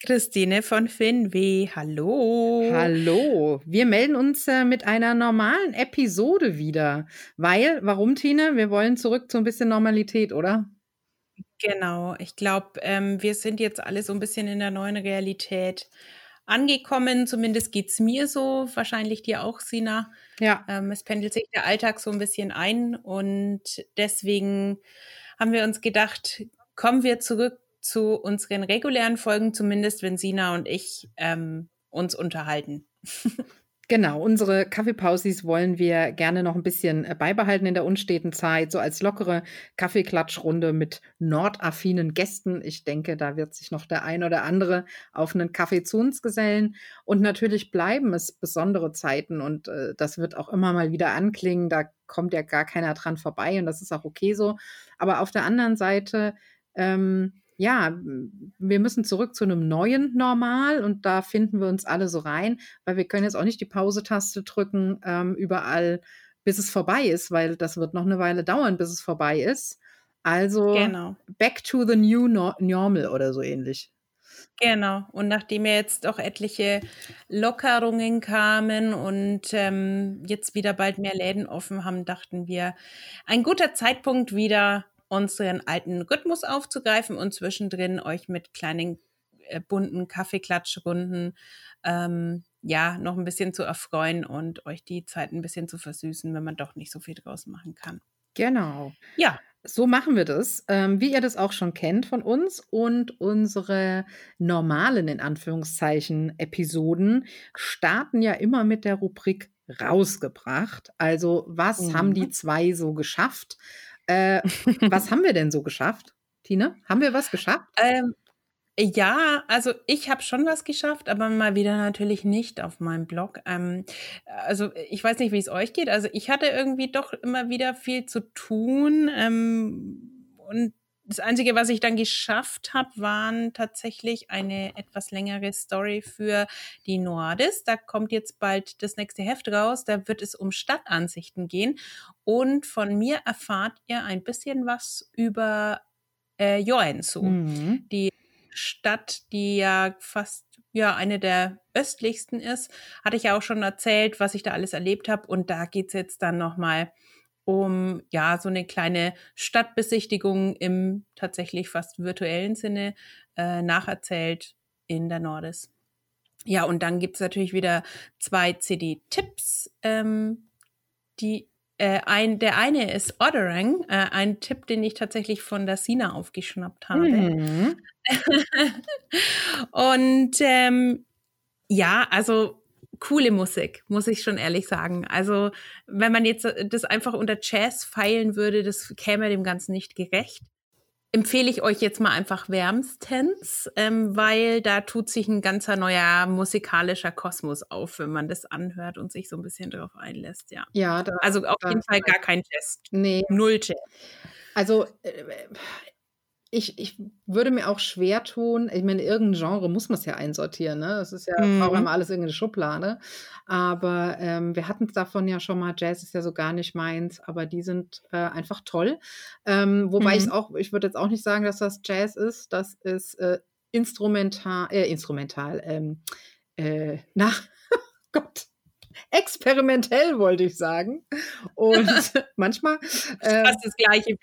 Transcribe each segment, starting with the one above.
Christine von Finweh, hallo. Hallo. Wir melden uns äh, mit einer normalen Episode wieder. Weil, warum, Tine? Wir wollen zurück zu ein bisschen Normalität, oder? Genau. Ich glaube, ähm, wir sind jetzt alle so ein bisschen in der neuen Realität angekommen. Zumindest geht es mir so, wahrscheinlich dir auch, Sina. Ja. Ähm, es pendelt sich der Alltag so ein bisschen ein und deswegen haben wir uns gedacht, kommen wir zurück zu unseren regulären Folgen, zumindest wenn Sina und ich ähm, uns unterhalten. Genau, unsere Kaffeepausis wollen wir gerne noch ein bisschen äh, beibehalten in der unsteten Zeit, so als lockere Kaffeeklatschrunde mit nordaffinen Gästen. Ich denke, da wird sich noch der ein oder andere auf einen Kaffee zu uns gesellen. Und natürlich bleiben es besondere Zeiten und äh, das wird auch immer mal wieder anklingen. Da kommt ja gar keiner dran vorbei und das ist auch okay so. Aber auf der anderen Seite ähm, ja, wir müssen zurück zu einem neuen Normal und da finden wir uns alle so rein, weil wir können jetzt auch nicht die Pause-Taste drücken ähm, überall, bis es vorbei ist, weil das wird noch eine Weile dauern, bis es vorbei ist. Also genau. back to the new no normal oder so ähnlich. Genau. Und nachdem ja jetzt auch etliche Lockerungen kamen und ähm, jetzt wieder bald mehr Läden offen haben, dachten wir, ein guter Zeitpunkt wieder unseren alten Rhythmus aufzugreifen und zwischendrin euch mit kleinen äh, bunten Kaffeeklatschrunden ähm, ja noch ein bisschen zu erfreuen und euch die Zeit ein bisschen zu versüßen, wenn man doch nicht so viel draus machen kann. Genau. Ja. So machen wir das, ähm, wie ihr das auch schon kennt von uns. Und unsere normalen, in Anführungszeichen, Episoden starten ja immer mit der Rubrik rausgebracht. Also, was mhm. haben die zwei so geschafft? Äh, was haben wir denn so geschafft, Tine? Haben wir was geschafft? Ähm, ja, also ich habe schon was geschafft, aber mal wieder natürlich nicht auf meinem Blog. Ähm, also ich weiß nicht, wie es euch geht. Also ich hatte irgendwie doch immer wieder viel zu tun ähm, und das Einzige, was ich dann geschafft habe, waren tatsächlich eine etwas längere Story für die Nordis. Da kommt jetzt bald das nächste Heft raus. Da wird es um Stadtansichten gehen. Und von mir erfahrt ihr ein bisschen was über äh, Joensuu, mhm. die Stadt, die ja fast ja eine der östlichsten ist. Hatte ich ja auch schon erzählt, was ich da alles erlebt habe. Und da geht es jetzt dann nochmal mal um ja so eine kleine Stadtbesichtigung im tatsächlich fast virtuellen Sinne äh, nacherzählt in der Nordis. Ja, und dann gibt es natürlich wieder zwei CD-Tipps, ähm, die äh, ein, der eine ist Otterang, äh, ein Tipp, den ich tatsächlich von der Sina aufgeschnappt habe. Mhm. und ähm, ja, also coole Musik, muss ich schon ehrlich sagen. Also, wenn man jetzt äh, das einfach unter Jazz feilen würde, das käme dem Ganzen nicht gerecht. Empfehle ich euch jetzt mal einfach wärmstens, ähm, weil da tut sich ein ganzer neuer musikalischer Kosmos auf, wenn man das anhört und sich so ein bisschen darauf einlässt, ja. Ja, da, also auf jeden Fall gar kein Jazz. Nee. Null Jazz. Also äh, ich, ich würde mir auch schwer tun, ich meine, irgendein Genre muss man es ja einsortieren, ne? Das ist ja, mhm. braucht immer alles irgendeine Schublade. Aber ähm, wir hatten es davon ja schon mal, Jazz ist ja so gar nicht meins, aber die sind äh, einfach toll. Ähm, wobei mhm. ich auch, ich würde jetzt auch nicht sagen, dass das Jazz ist, das ist äh, instrumental, äh, instrumental, ähm, äh, na, Gott, experimentell, wollte ich sagen. Und manchmal. Äh, Fast das Gleiche.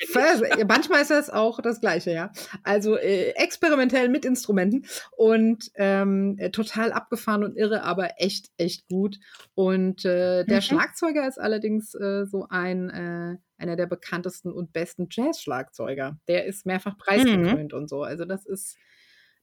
manchmal ist das auch das Gleiche, ja. Also äh, experimentell mit Instrumenten und ähm, äh, total abgefahren und irre, aber echt, echt gut. Und äh, der mhm. Schlagzeuger ist allerdings äh, so ein äh, einer der bekanntesten und besten Jazz-Schlagzeuger. Der ist mehrfach preisgekrönt mhm. und so. Also das ist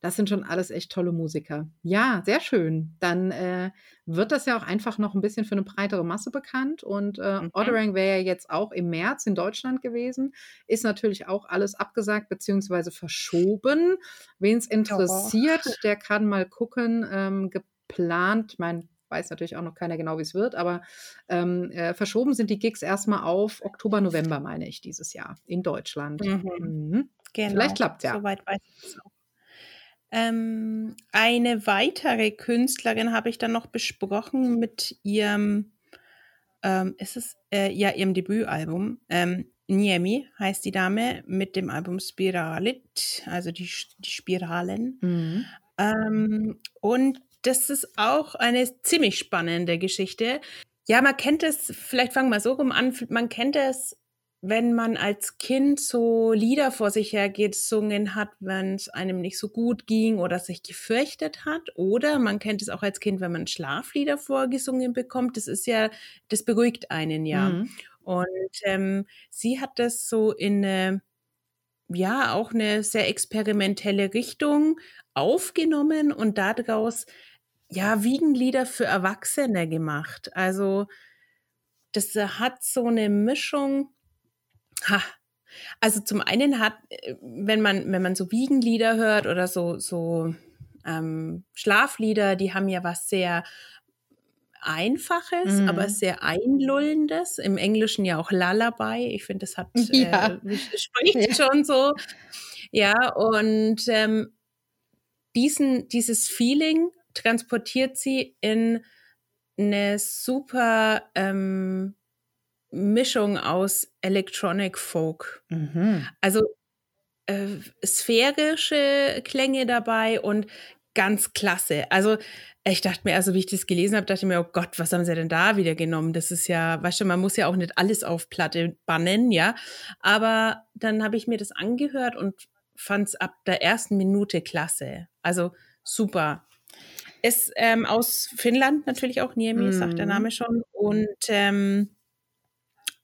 Das sind schon alles echt tolle Musiker. Ja, sehr schön. Dann äh, wird das ja auch einfach noch ein bisschen für eine breitere Masse bekannt. Und äh, mhm. Ottering wäre ja jetzt auch im März in Deutschland gewesen. Ist natürlich auch alles abgesagt bzw. verschoben. Wen es interessiert, oh. der kann mal gucken. Ähm, geplant, mein weiß natürlich auch noch keiner genau, wie es wird, aber ähm, äh, verschoben sind die Gigs erstmal auf Oktober, November, meine ich, dieses Jahr in Deutschland. Mhm. Mhm. Genau. Vielleicht klappt es ja. Soweit weiß ich es auch. Ähm, eine weitere Künstlerin habe ich dann noch besprochen mit ihrem, ähm, ist es, äh, ja, ihrem Debütalbum. Ähm, Niemi heißt die Dame mit dem Album Spiralit, also die, die Spiralen. Mhm. Ähm, und das ist auch eine ziemlich spannende Geschichte. Ja, man kennt es, vielleicht fangen wir so rum an, man kennt es, wenn man als Kind so Lieder vor sich hergesungen hat, wenn es einem nicht so gut ging oder sich gefürchtet hat. Oder man kennt es auch als Kind, wenn man Schlaflieder vorgesungen bekommt. Das ist ja, das beruhigt einen ja. Mhm. Und ähm, sie hat das so in eine, ja, auch eine sehr experimentelle Richtung aufgenommen und daraus ja, Wiegenlieder für Erwachsene gemacht. Also das hat so eine Mischung. Ha. Also zum einen hat, äh, wenn man, wenn man so Wiegenlieder hört oder so, so ähm, Schlaflieder, die haben ja was sehr Einfaches, mhm. aber sehr Einlullendes. Im Englischen ja auch Lullaby. Ich finde, das hat ja. äh, spricht ja. schon so. Ja, und ähm, diesen, dieses Feeling transportiert sie in eine super ähm, Mischung aus Electronic Folk. Mhm. Also äh, sphärische Klänge dabei und ganz klasse. Also ich dachte mir, also wie ich das gelesen habe, dachte ich mir, oh Gott, was haben sie denn da wieder genommen? Das ist ja, weißt du, man muss ja auch nicht alles auf Platte bannen, ja. Aber dann habe ich mir das angehört und fand es ab der ersten Minute klasse. Also super. Ist ähm, aus Finnland natürlich auch, Niemi, mm. sagt der mhm. Name schon. Und ähm,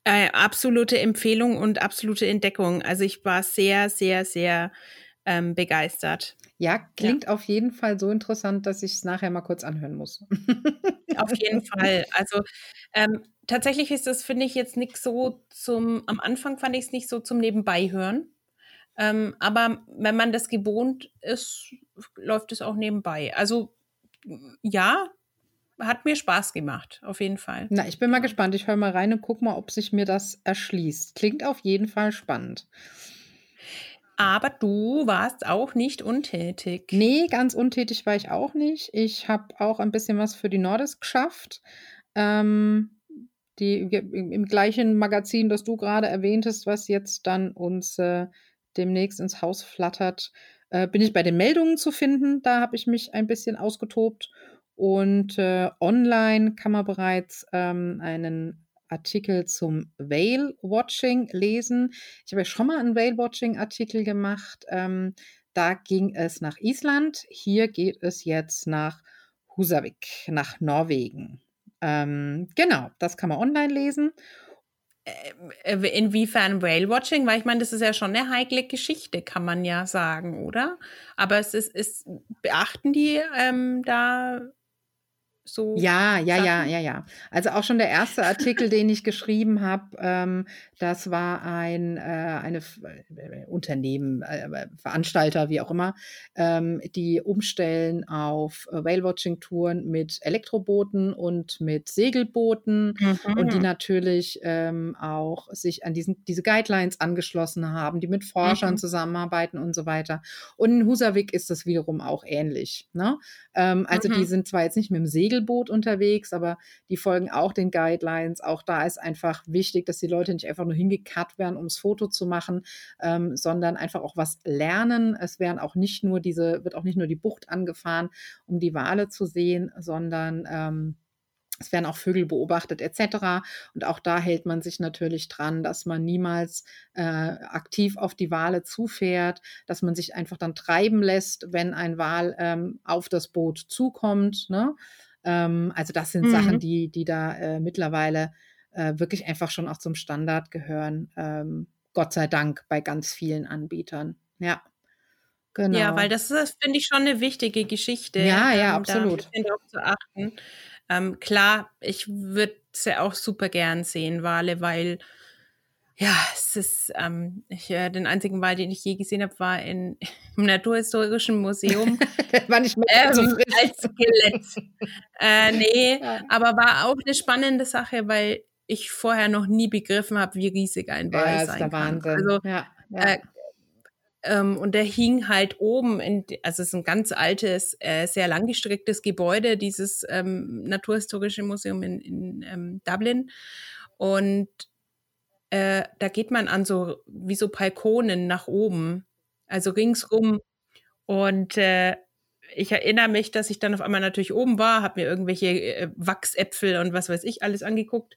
äh, absolute Empfehlung und absolute Entdeckung. Also ich war sehr, sehr, sehr ähm, begeistert. Ja, klingt ja. auf jeden Fall so interessant, dass ich es nachher mal kurz anhören muss. auf jeden Fall. Also ähm, tatsächlich ist das, finde ich, jetzt nicht so zum, am Anfang fand ich es nicht so zum Nebenbeihören. Ähm, aber wenn man das gewohnt ist, läuft es auch nebenbei. Also ja, hat mir Spaß gemacht, auf jeden Fall. Na, ich bin mal gespannt. Ich höre mal rein und gucke mal, ob sich mir das erschließt. Klingt auf jeden Fall spannend. Aber du warst auch nicht untätig. Nee, ganz untätig war ich auch nicht. Ich habe auch ein bisschen was für die Nordisk geschafft. Ähm, die, im, gleichen Magazin, das du gerade erwähntest, was jetzt dann uns äh, demnächst ins Haus flattert, äh, bin ich bei den Meldungen zu finden. Da habe ich mich ein bisschen ausgetobt. Und äh, online kann man bereits ähm, einen Artikel zum Whale-Watching lesen. Ich habe ja schon mal einen Whale-Watching-Artikel gemacht. Ähm, da ging es nach Island. Hier geht es jetzt nach Husavik, nach Norwegen. Ähm, genau, das kann man online lesen. Äh, inwiefern Whale-Watching? Weil ich meine, das ist ja schon eine heikle Geschichte, kann man ja sagen, oder? Aber es ist, ist beachten die ähm, da so. Ja, ja, Sachen? ja, ja, ja. Also auch schon der erste Artikel, den ich geschrieben habe, ähm, das war ein äh, eine äh, Unternehmen, äh, Veranstalter, wie auch immer, ähm, die umstellen auf Whale-Watching-Touren mit Elektrobooten und mit Segelbooten mhm. und die natürlich ähm, auch sich an diesen, diese Guidelines angeschlossen haben, die mit Forschern mhm. zusammenarbeiten und so weiter. Und in Husavik ist das wiederum auch ähnlich. Ne? Ähm, also mhm. die sind zwar jetzt nicht mit dem Segelboot unterwegs, aber die folgen auch den Guidelines. Auch da ist einfach wichtig, dass die Leute nicht einfach nur hingekarrt werden, um das Foto zu machen, ähm, sondern einfach auch was lernen. Es werden auch nicht nur diese, wird auch nicht nur die Bucht angefahren, um die Wale zu sehen, sondern ähm, es werden auch Vögel beobachtet etc. Und auch da hält man sich natürlich dran, dass man niemals äh, aktiv auf die Wale zufährt, dass man sich einfach dann treiben lässt, wenn ein Wal ähm, auf das Boot zukommt. Ne? Ähm, also das sind mhm. Sachen, die, die da äh, mittlerweile äh, wirklich einfach schon auch zum Standard gehören. Ähm, Gott sei Dank bei ganz vielen Anbietern. Ja. Genau. Ja, weil das ist, finde ich, schon eine wichtige Geschichte. Ja, ja, ähm, absolut. Da darauf zu achten. Ähm, klar, ich würde es ja auch super gern sehen, Wale, weil ja, es ist, ähm, ich, äh, den einzigen Wal, den ich je gesehen habe, war in, im Naturhistorischen Museum. war nicht mehr ähm, so als Skelett. äh, nee, ja. aber war auch eine spannende Sache, weil ich vorher noch nie begriffen habe, wie riesig ein Wal ja, sein ist der kann. Wahnsinn. Also, ja, ja. Äh, ähm, und der hing halt oben, in, also es ist ein ganz altes, äh, sehr langgestrecktes Gebäude, dieses ähm, Naturhistorische Museum in, in ähm, Dublin. Und äh, da geht man an so wie so Balkonen nach oben, also ringsrum. Und äh, ich erinnere mich, dass ich dann auf einmal natürlich oben war, habe mir irgendwelche äh, Wachsäpfel und was weiß ich alles angeguckt.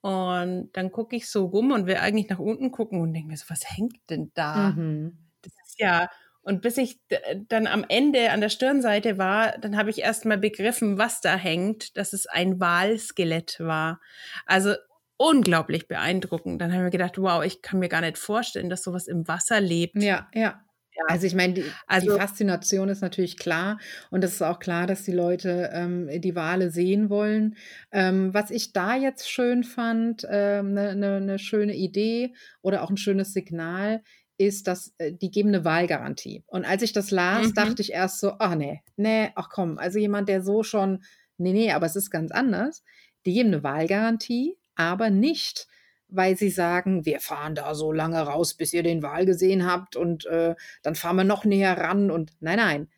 Und dann gucke ich so rum und will eigentlich nach unten gucken und denke mir so, was hängt denn da? Mhm. Das ist ja, und bis ich dann am Ende an der Stirnseite war, dann habe ich erst mal begriffen, was da hängt, dass es ein Walskelett war. Also unglaublich beeindruckend. Dann haben wir gedacht, wow, ich kann mir gar nicht vorstellen, dass sowas im Wasser lebt. Ja, ja. Ja. Also ich meine, die, also, die, Faszination ist natürlich klar und es ist auch klar, dass die Leute ähm, die Wale sehen wollen. Ähm, was ich da jetzt schön fand, eine ähm, ne, ne, ne schöne Idee oder auch ein schönes Signal, ist, dass äh, die geben eine Wahlgarantie. Und als ich das las, mhm. dachte ich erst so, ach nee, nee, ach komm, also jemand, der so schon, nee, nee, aber es ist ganz anders. Die geben eine Wahlgarantie, aber nicht, weil sie sagen, wir fahren da so lange raus, bis ihr den Wal gesehen habt und äh, dann fahren wir noch näher ran und nein, nein.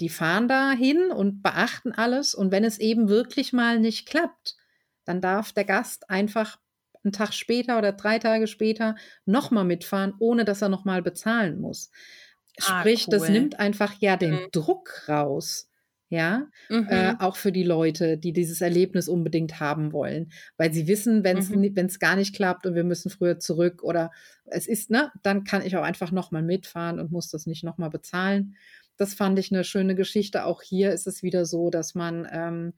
Die fahren da hin und beachten alles und wenn es eben wirklich mal nicht klappt, dann darf der Gast einfach einen Tag später oder drei Tage später nochmal mitfahren, ohne dass er nochmal bezahlen muss. Ah, Sprich, cool. das nimmt einfach ja den mhm. Druck raus ja, äh, mhm. äh, auch für die Leute, die dieses Erlebnis unbedingt haben wollen, weil sie wissen, wenn es mhm. gar nicht klappt und wir müssen früher zurück oder es ist, ne, dann kann ich auch einfach nochmal mitfahren und muss das nicht nochmal bezahlen. Das fand ich eine schöne Geschichte. Auch hier ist es wieder so, dass man ähm,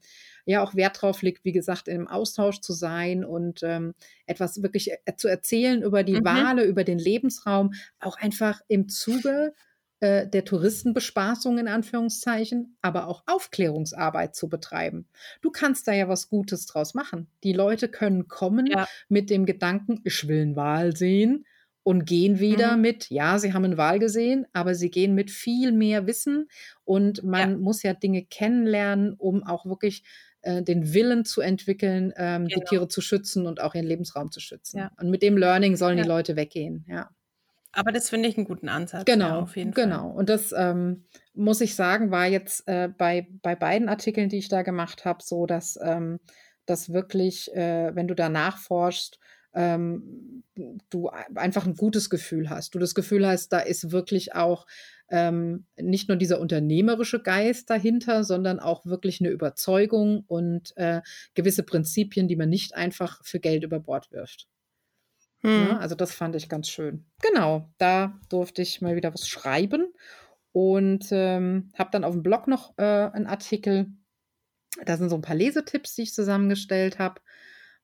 ja auch Wert drauf legt, wie gesagt, im Austausch zu sein und ähm, etwas wirklich äh, zu erzählen über die mhm. Wale, über den Lebensraum, auch einfach im Zuge äh, der Touristenbespaßung in Anführungszeichen, aber auch Aufklärungsarbeit zu betreiben. Du kannst da ja was Gutes draus machen. Die Leute können kommen ja. mit dem Gedanken, ich will einen Wal sehen und gehen wieder mhm. mit, ja, sie haben einen Wal gesehen, aber sie gehen mit viel mehr Wissen und man ja. muss ja Dinge kennenlernen, um auch wirklich äh, den Willen zu entwickeln, ähm, genau. die Tiere zu schützen und auch ihren Lebensraum zu schützen. Ja. Und mit dem Learning sollen die Leute weggehen, ja. Aber das finde ich einen guten Ansatz. Genau, ja, genau. Fall. Und das ähm, muss ich sagen, war jetzt äh, bei, bei beiden Artikeln, die ich da gemacht habe, so, dass ähm, das wirklich, äh, wenn du da nachforschst, ähm, du einfach ein gutes Gefühl hast. Du das Gefühl hast, da ist wirklich auch ähm, nicht nur dieser unternehmerische Geist dahinter, sondern auch wirklich eine Überzeugung und äh, gewisse Prinzipien, die man nicht einfach für Geld über Bord wirft. Ne? Hm. Ja, also das fand ich ganz schön. Genau, da durfte ich mal wieder was schreiben und ähm, habe dann auf dem Blog noch äh, einen Artikel. Da sind so ein paar Lesetipps, die ich zusammengestellt habe,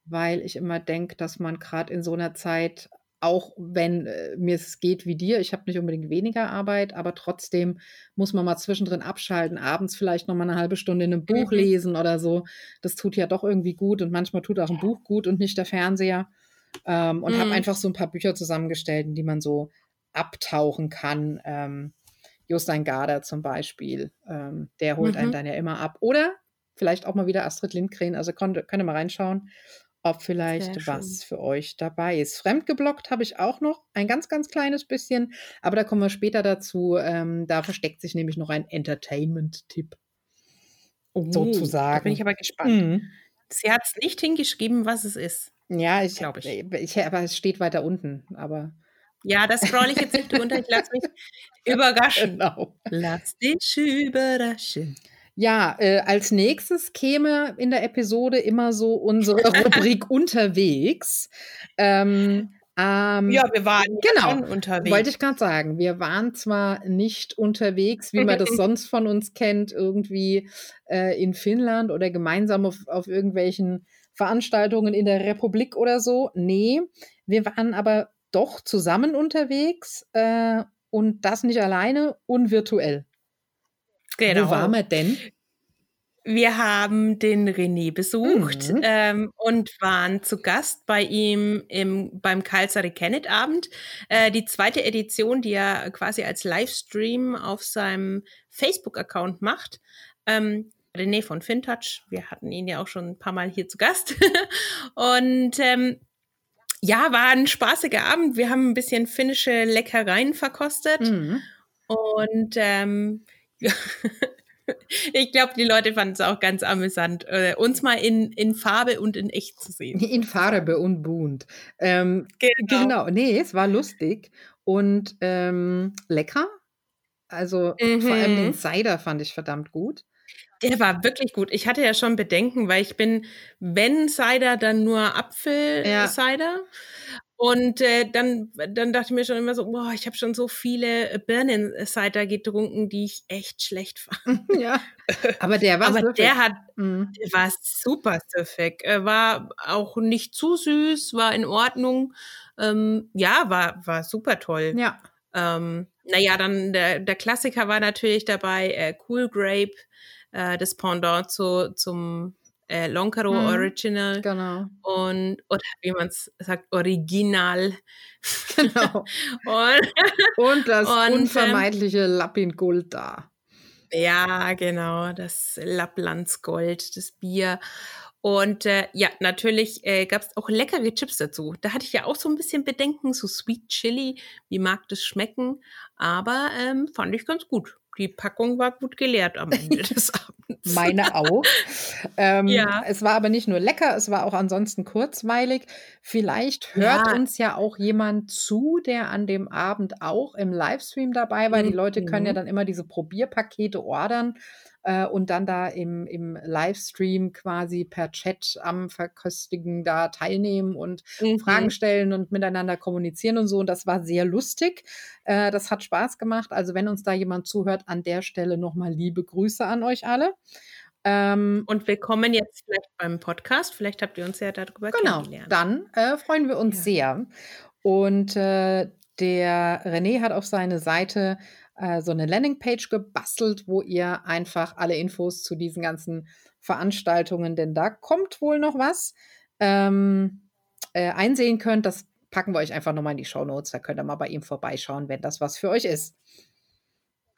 weil ich immer denke, dass man gerade in so einer Zeit, auch wenn äh, mir es geht wie dir, ich habe nicht unbedingt weniger Arbeit, aber trotzdem muss man mal zwischendrin abschalten, abends vielleicht noch mal eine halbe Stunde in einem Buch mhm. lesen oder so. Das tut ja doch irgendwie gut und manchmal tut auch ein Buch gut und nicht der Fernseher. Ähm, und mhm. habe einfach so ein paar Bücher zusammengestellt, in die man so abtauchen kann. Ähm, Jostein Garder zum Beispiel, ähm, der holt mhm. einen dann ja immer ab. Oder vielleicht auch mal wieder Astrid Lindgren. Also könnt, könnt ihr mal reinschauen, ob vielleicht was für euch dabei ist. Fremdgeblockt habe ich auch noch ein ganz, ganz kleines bisschen, aber da kommen wir später dazu. Ähm, da versteckt sich nämlich noch ein Entertainment-Tipp. Oh, sozusagen. Da bin ich aber gespannt. Mhm. Sie hat es nicht hingeschrieben, was es ist. Ja, ich glaube ich. Ich. Aber es steht weiter unten, aber. Ja, das scroll ich jetzt nicht runter. Ich lasse mich überraschen. Genau. Lass dich überraschen. Ja, äh, als nächstes käme in der Episode immer so unsere Rubrik unterwegs. Ähm, ähm, ja, wir waren genau, schon unterwegs. Wollte ich gerade sagen. Wir waren zwar nicht unterwegs, wie man das sonst von uns kennt, irgendwie äh, in Finnland oder gemeinsam auf, auf irgendwelchen Veranstaltungen in der Republik oder so. Nee, wir waren aber doch zusammen unterwegs äh, und das nicht alleine und virtuell. Genau. Wo waren wir denn? Wir haben den René besucht Mhm. ähm, und waren zu Gast bei ihm im, beim Kalsari Kennet Abend. Äh, die zweite Edition, die er quasi als Livestream auf seinem Facebook-Account macht. Ähm, René von FinTouch, wir hatten ihn ja auch schon ein paar Mal hier zu Gast. und ähm, ja, war ein spaßiger Abend. Wir haben ein bisschen finnische Leckereien verkostet. Mhm. Und ähm, ja, ich glaube, die Leute fanden es auch ganz amüsant, äh, uns mal in, in Farbe und in echt zu sehen. In Farbe und bunt. Ähm, Genau. genau, nee, es war lustig und ähm, lecker. Also vor allem den Mhm. Cider fand ich verdammt gut. Der war wirklich gut. Ich hatte ja schon Bedenken, weil ich bin, wenn Cider, dann nur Ja. Apfel-Cider. Und äh, dann, dann dachte ich mir schon immer so, boah, ich habe schon so viele Birnen-Cider getrunken, die ich echt schlecht fand. ja. Aber der war Aber süffig. der hat Mhm. Der war super süffig. War auch nicht zu süß, war in Ordnung. Ähm, ja, war, war super toll. Ja. Ähm, naja, dann der, der Klassiker war natürlich dabei, äh, Cool Grape, äh, das Pendant zu, zum äh, Loncaro Mhm. Original Genau. und, oder wie man es sagt, Original. Genau. Und, Und das Und, ähm, unvermeidliche Lapin Gold da. Ja, genau, das Lapplandsgold, das Bier. Und äh, ja, natürlich äh, gab es auch leckere Chips dazu. Da hatte ich ja auch so ein bisschen Bedenken, so Sweet Chili, wie mag das schmecken? Aber ähm, fand ich ganz gut. Die Packung war gut geleert am Ende des Abends. Meine auch. ähm, Ja. Es war aber nicht nur lecker, es war auch ansonsten kurzweilig. Vielleicht hört Ja. uns ja auch jemand zu, der an dem Abend auch im Livestream dabei war. Die Leute können ja Mhm. dann immer diese Probierpakete ordern äh, und dann da im, im Livestream quasi per Chat am Verköstigen da teilnehmen und Mhm. Fragen stellen und miteinander kommunizieren und so. Und das war sehr lustig. Äh, das hat Spaß gemacht. Also wenn uns da jemand zuhört, an der Stelle nochmal liebe Grüße an euch alle. Ähm, Und willkommen jetzt vielleicht beim Podcast. Vielleicht habt ihr uns ja darüber genau, kennengelernt. dann äh, freuen wir uns Ja. sehr. Und äh, der René hat auf seine Seite äh, so eine Landingpage gebastelt, wo ihr einfach alle Infos zu diesen ganzen Veranstaltungen, denn da kommt wohl noch was, ähm, äh, einsehen könnt. Das packen wir euch einfach nochmal in die Show Notes. Da könnt ihr mal bei ihm vorbeischauen, wenn das was für euch ist.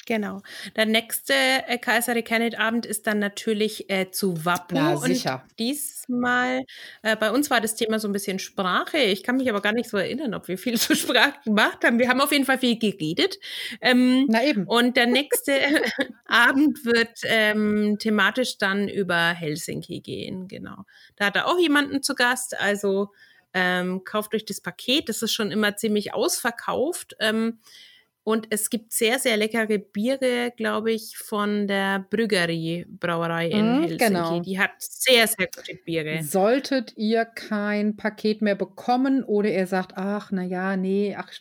Genau. Der nächste äh, Kaiseri Kennet Abend ist dann natürlich äh, zu Wappo. Na, und sicher. diesmal, äh, bei uns war das Thema so ein bisschen Sprache. Ich kann mich aber gar nicht so erinnern, ob wir viel zur Sprache gemacht haben. Wir haben auf jeden Fall viel geredet. Ähm, Na eben. und der nächste Abend wird ähm, thematisch dann über Helsinki gehen. Genau. Da hat er auch jemanden zu Gast. Also ähm, kauft euch das Paket. Das ist schon immer ziemlich ausverkauft. Ähm, und es gibt sehr, sehr leckere Biere, glaube ich, von der Brüggerie Brauerei in Mhm, Helsinki. genau. Die hat sehr, sehr gute Biere. Solltet ihr kein Paket mehr bekommen oder ihr sagt, ach, na ja, nee, ach,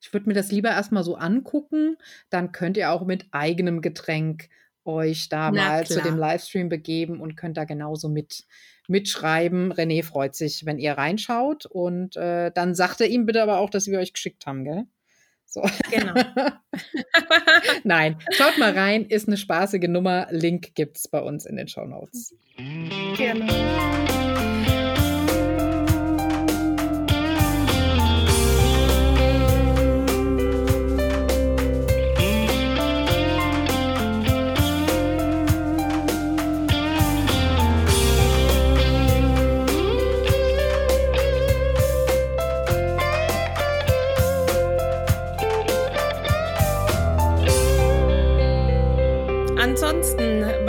ich, würde mir das lieber erstmal so angucken, dann könnt ihr auch mit eigenem Getränk euch da Na mal zu klar. dem Livestream begeben und könnt da genauso mit mitschreiben. René freut sich, wenn ihr reinschaut und äh, dann sagt er ihm bitte aber auch, dass wir euch geschickt haben, gell? So. Genau. Nein, schaut mal rein, ist eine spaßige Nummer. Link gibt's bei uns in den Show Notes. genau.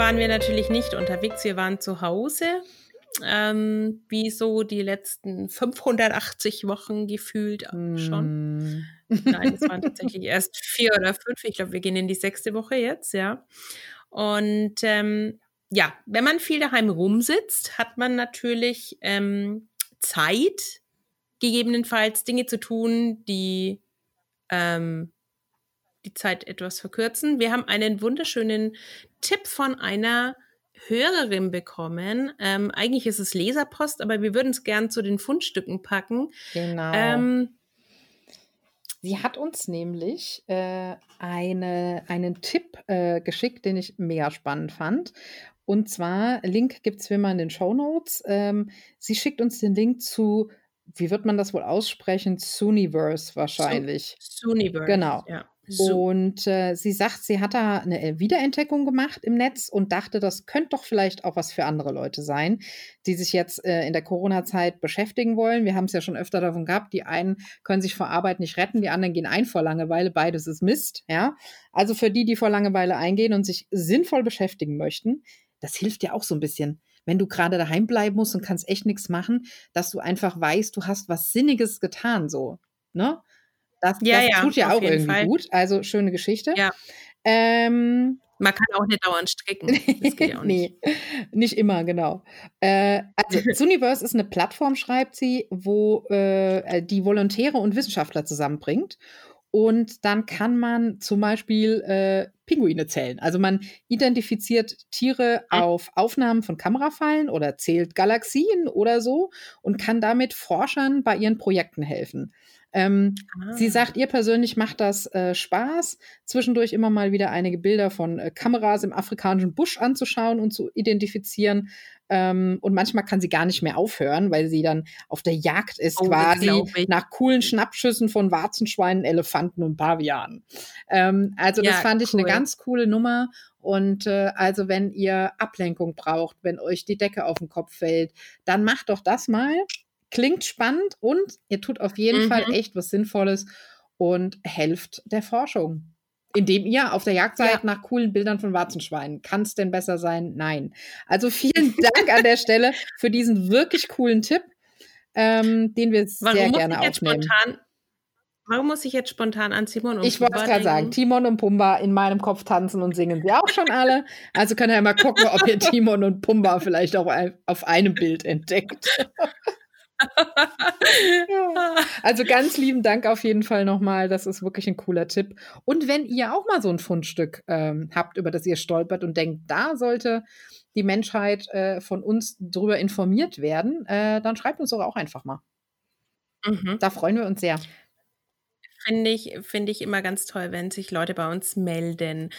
Waren wir natürlich nicht unterwegs, wir waren zu Hause. Ähm, wie so die letzten 580 Wochen gefühlt schon. Mm. Nein, es waren tatsächlich erst vier oder fünf. Ich glaube, wir gehen in die sechste Woche jetzt, ja. Und ähm, ja, wenn man viel daheim rumsitzt, hat man natürlich ähm, Zeit, gegebenenfalls Dinge zu tun, die ähm, die Zeit etwas verkürzen. Wir haben einen wunderschönen Tipp von einer Hörerin bekommen. Ähm, eigentlich ist es Leserpost, aber wir würden es gern zu den Fundstücken packen. Genau. Ähm, Sie hat uns nämlich äh, eine, einen Tipp äh, geschickt, den ich mega spannend fand. Und zwar, Link gibt es wie immer in den Show Notes. Ähm, sie schickt uns den Link zu, wie wird man das wohl aussprechen? Suniverse wahrscheinlich. Suniverse. Genau. Ja. So. Und äh, sie sagt, sie hat da eine äh, Wiederentdeckung gemacht im Netz und dachte, das könnte doch vielleicht auch was für andere Leute sein, die sich jetzt äh, in der Corona-Zeit beschäftigen wollen. Wir haben es ja schon öfter davon gehabt, die einen können sich vor Arbeit nicht retten, die anderen gehen ein vor Langeweile, beides ist Mist, ja. Also für die, die vor Langeweile eingehen und sich sinnvoll beschäftigen möchten, das hilft ja auch so ein bisschen. Wenn du gerade daheim bleiben musst und kannst echt nichts machen, dass du einfach weißt, du hast was Sinniges getan, so, ne? Das, Ja, das ja, tut ja auch irgendwie Fall. gut. Also schöne Geschichte. Ja. Ähm, Man kann auch nicht dauernd stricken. Das geht ja auch nicht. nee, nicht immer, genau. Äh, also, Suniverse ist eine Plattform, schreibt sie, wo äh, die Volontäre und Wissenschaftler zusammenbringt. Und dann kann man zum Beispiel äh, Pinguine zählen. Also man identifiziert Tiere Mhm. auf Aufnahmen von Kamerafallen oder zählt Galaxien oder so und kann damit Forschern bei ihren Projekten helfen. Ähm, Sie Ah. sagt, ihr persönlich macht das äh, Spaß, zwischendurch immer mal wieder einige Bilder von äh, Kameras im afrikanischen Busch anzuschauen und zu identifizieren. Ähm, und manchmal kann sie gar nicht mehr aufhören, weil sie dann auf der Jagd ist, Oh, das quasi nach coolen Schnappschüssen von Warzenschweinen, Elefanten und Pavianen. Ähm, also, das Ja, fand ich eine cool. ganz coole Nummer. Und äh, also, wenn ihr Ablenkung braucht, wenn euch die Decke auf den Kopf fällt, dann macht doch das mal. Klingt spannend und ihr tut auf jeden Mhm. Fall echt was Sinnvolles und helft der Forschung. Indem ihr auf der Jagd seid Ja. nach coolen Bildern von Warzenschweinen. Kann es denn besser sein? Nein. Also vielen Dank an der Stelle für diesen wirklich coolen Tipp, ähm, den wir sehr Warum muss gerne ich jetzt aufnehmen. spontan, warum muss ich jetzt spontan an Simon und Ich wollte Pumba gerade sagen? Timon und Pumba in meinem Kopf tanzen und singen sie auch schon alle. Also könnt ihr ja mal gucken, ob ihr Timon und Pumba vielleicht auch auf einem Bild entdeckt. Ja. Also ganz lieben Dank auf jeden Fall nochmal. Das ist wirklich ein cooler Tipp. Und wenn ihr auch mal so ein Fundstück ähm, habt, über das ihr stolpert und denkt, da sollte die Menschheit äh, von uns drüber informiert werden, äh, dann schreibt uns doch auch einfach mal. Mhm. Da freuen wir uns sehr. Finde ich, finde ich immer ganz toll, wenn sich Leute bei uns melden.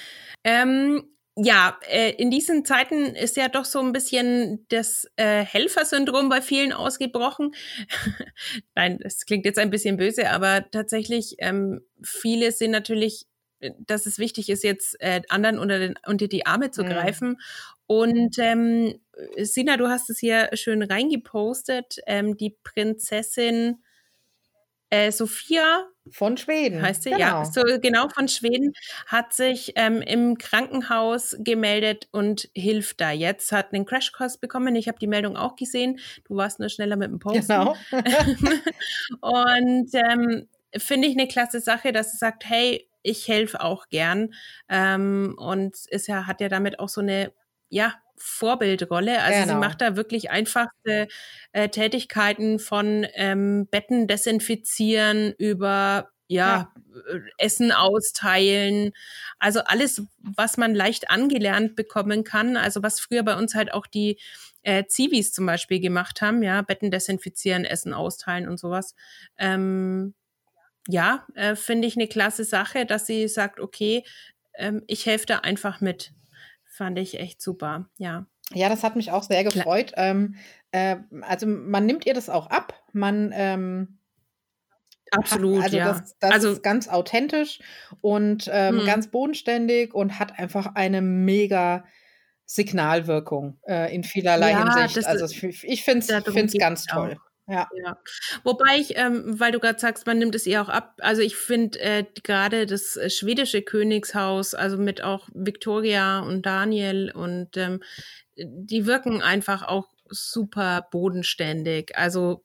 Ähm, ja, äh, in diesen Zeiten ist ja doch so ein bisschen das äh, Helfersyndrom bei vielen ausgebrochen. Nein, das klingt jetzt ein bisschen böse, aber tatsächlich, ähm, viele sind natürlich, äh, dass es wichtig ist, jetzt äh, anderen unter, den, unter die Arme zu Mhm. greifen. Und ähm, Sina, du hast es hier schön reingepostet. Ähm, die Prinzessin äh, Sophia Von Schweden. heißt sie, genau. ja, so genau von Schweden, hat sich ähm, im Krankenhaus gemeldet und hilft da jetzt, hat einen Crashkurs bekommen. Ich habe die Meldung auch gesehen. Du warst nur schneller mit dem Posten. Genau. und ähm, finde ich eine klasse Sache, dass sie sagt, hey, ich helfe auch gern. Ähm, und ist ja, hat ja damit auch so eine, ja, Vorbildrolle. Also sie Genau. macht da wirklich einfachste äh, Tätigkeiten von ähm, Betten desinfizieren über ja, äh, Essen austeilen. Also alles, was man leicht angelernt bekommen kann. Also was früher bei uns halt auch die äh, Zivis zum Beispiel gemacht haben, ja, Betten desinfizieren, Essen austeilen und sowas. Ähm, ja, äh, finde ich eine klasse Sache, dass sie sagt, okay, ähm, ich helfe da einfach mit. Fand ich echt super, ja. Ja, das hat mich auch sehr gefreut. Ähm, äh, also man nimmt ihr das auch ab. Man ähm, Absolut, hat, also ja. das, das also ist ganz authentisch und ähm, Hm. ganz bodenständig und hat einfach eine mega Signalwirkung äh, in vielerlei Ja, Hinsicht. Also ich, finde es ganz auch. Ja. Ja. Wobei ich, ähm, weil du gerade sagst, man nimmt es ihr auch ab. Also ich finde äh, gerade das äh, schwedische Königshaus, also mit auch Victoria und Daniel und ähm, die wirken einfach auch super bodenständig. Also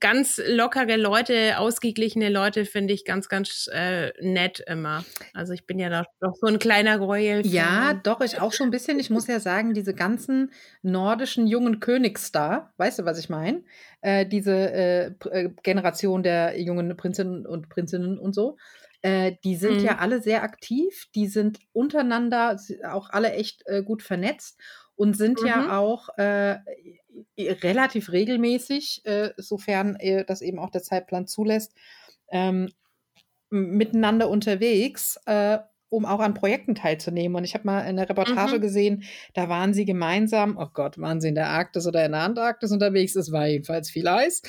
ganz lockere Leute, ausgeglichene Leute finde ich ganz, ganz äh, nett immer. Also ich bin ja doch, doch so ein kleiner Gräuel. Ja, doch, ich auch so ein bisschen. Ich muss ja sagen, diese ganzen nordischen jungen Königstar, weißt du, was ich meine? Äh, diese äh, äh, Generation der jungen Prinzessinnen und Prinzinnen und so, äh, die sind Mhm. ja alle sehr aktiv, die sind untereinander auch alle echt äh, gut vernetzt und sind Mhm. ja auch äh, relativ regelmäßig, äh, sofern äh, das eben auch der Zeitplan zulässt, ähm, miteinander unterwegs, um auch an Projekten teilzunehmen. Und ich habe mal eine Reportage mhm. gesehen, da waren sie gemeinsam, oh Gott, waren sie in der Arktis oder in der Antarktis unterwegs? Es war jedenfalls viel Eis.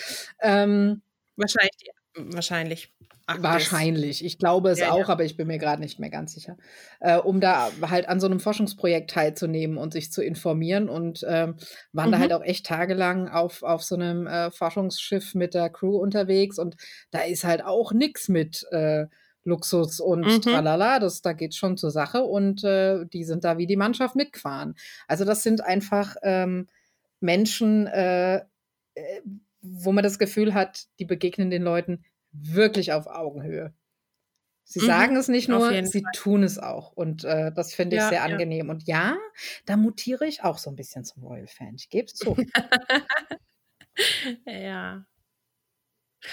Ähm, wahrscheinlich, wahrscheinlich. Arktis. Wahrscheinlich. Ich glaube es ja, auch, ja. aber ich bin mir gerade nicht mehr ganz sicher. Äh, um da halt an so einem Forschungsprojekt teilzunehmen und sich zu informieren und ähm, waren mhm. da halt auch echt tagelang auf, auf so einem äh, Forschungsschiff mit der Crew unterwegs und da ist halt auch nichts mit äh, Luxus und mhm. tralala, das, da geht's schon zur Sache und äh, die sind da wie die Mannschaft mitgefahren. Also das sind einfach ähm, Menschen, äh, äh wo man das Gefühl hat, die begegnen den Leuten wirklich auf Augenhöhe. Sie mhm. sagen es nicht nur, sie Fall. tun es auch. Und äh, das finde ich ja, sehr ja. angenehm. Und ja, da mutiere ich auch so ein bisschen zum Royal-Fan. Ich gebe es zu. ja.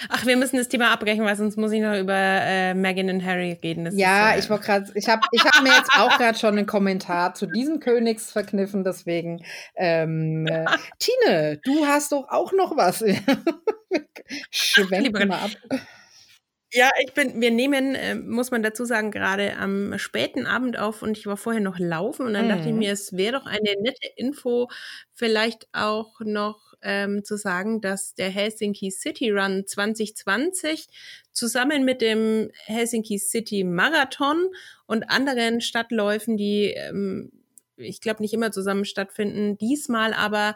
Ach, wir müssen das Thema abbrechen, weil sonst muss ich noch über äh, Meghan und Harry reden. Das ja, ist, äh, ich wollte gerade, ich habe ich hab mir jetzt auch gerade schon einen Kommentar zu diesem Königs verkniffen, deswegen ähm, äh, Tine, du hast doch auch noch was. Schwenk mal ab. Ja, ich bin, wir nehmen, äh, muss man dazu sagen, gerade am späten Abend auf und ich war vorher noch laufen und dann mhm. dachte ich mhm. mir, es wäre doch eine nette Info, vielleicht auch noch ähm, zu sagen, dass der Helsinki City Run 2020 zusammen mit dem Helsinki City Marathon und anderen Stadtläufen, die ähm, ich glaube nicht immer zusammen stattfinden, diesmal aber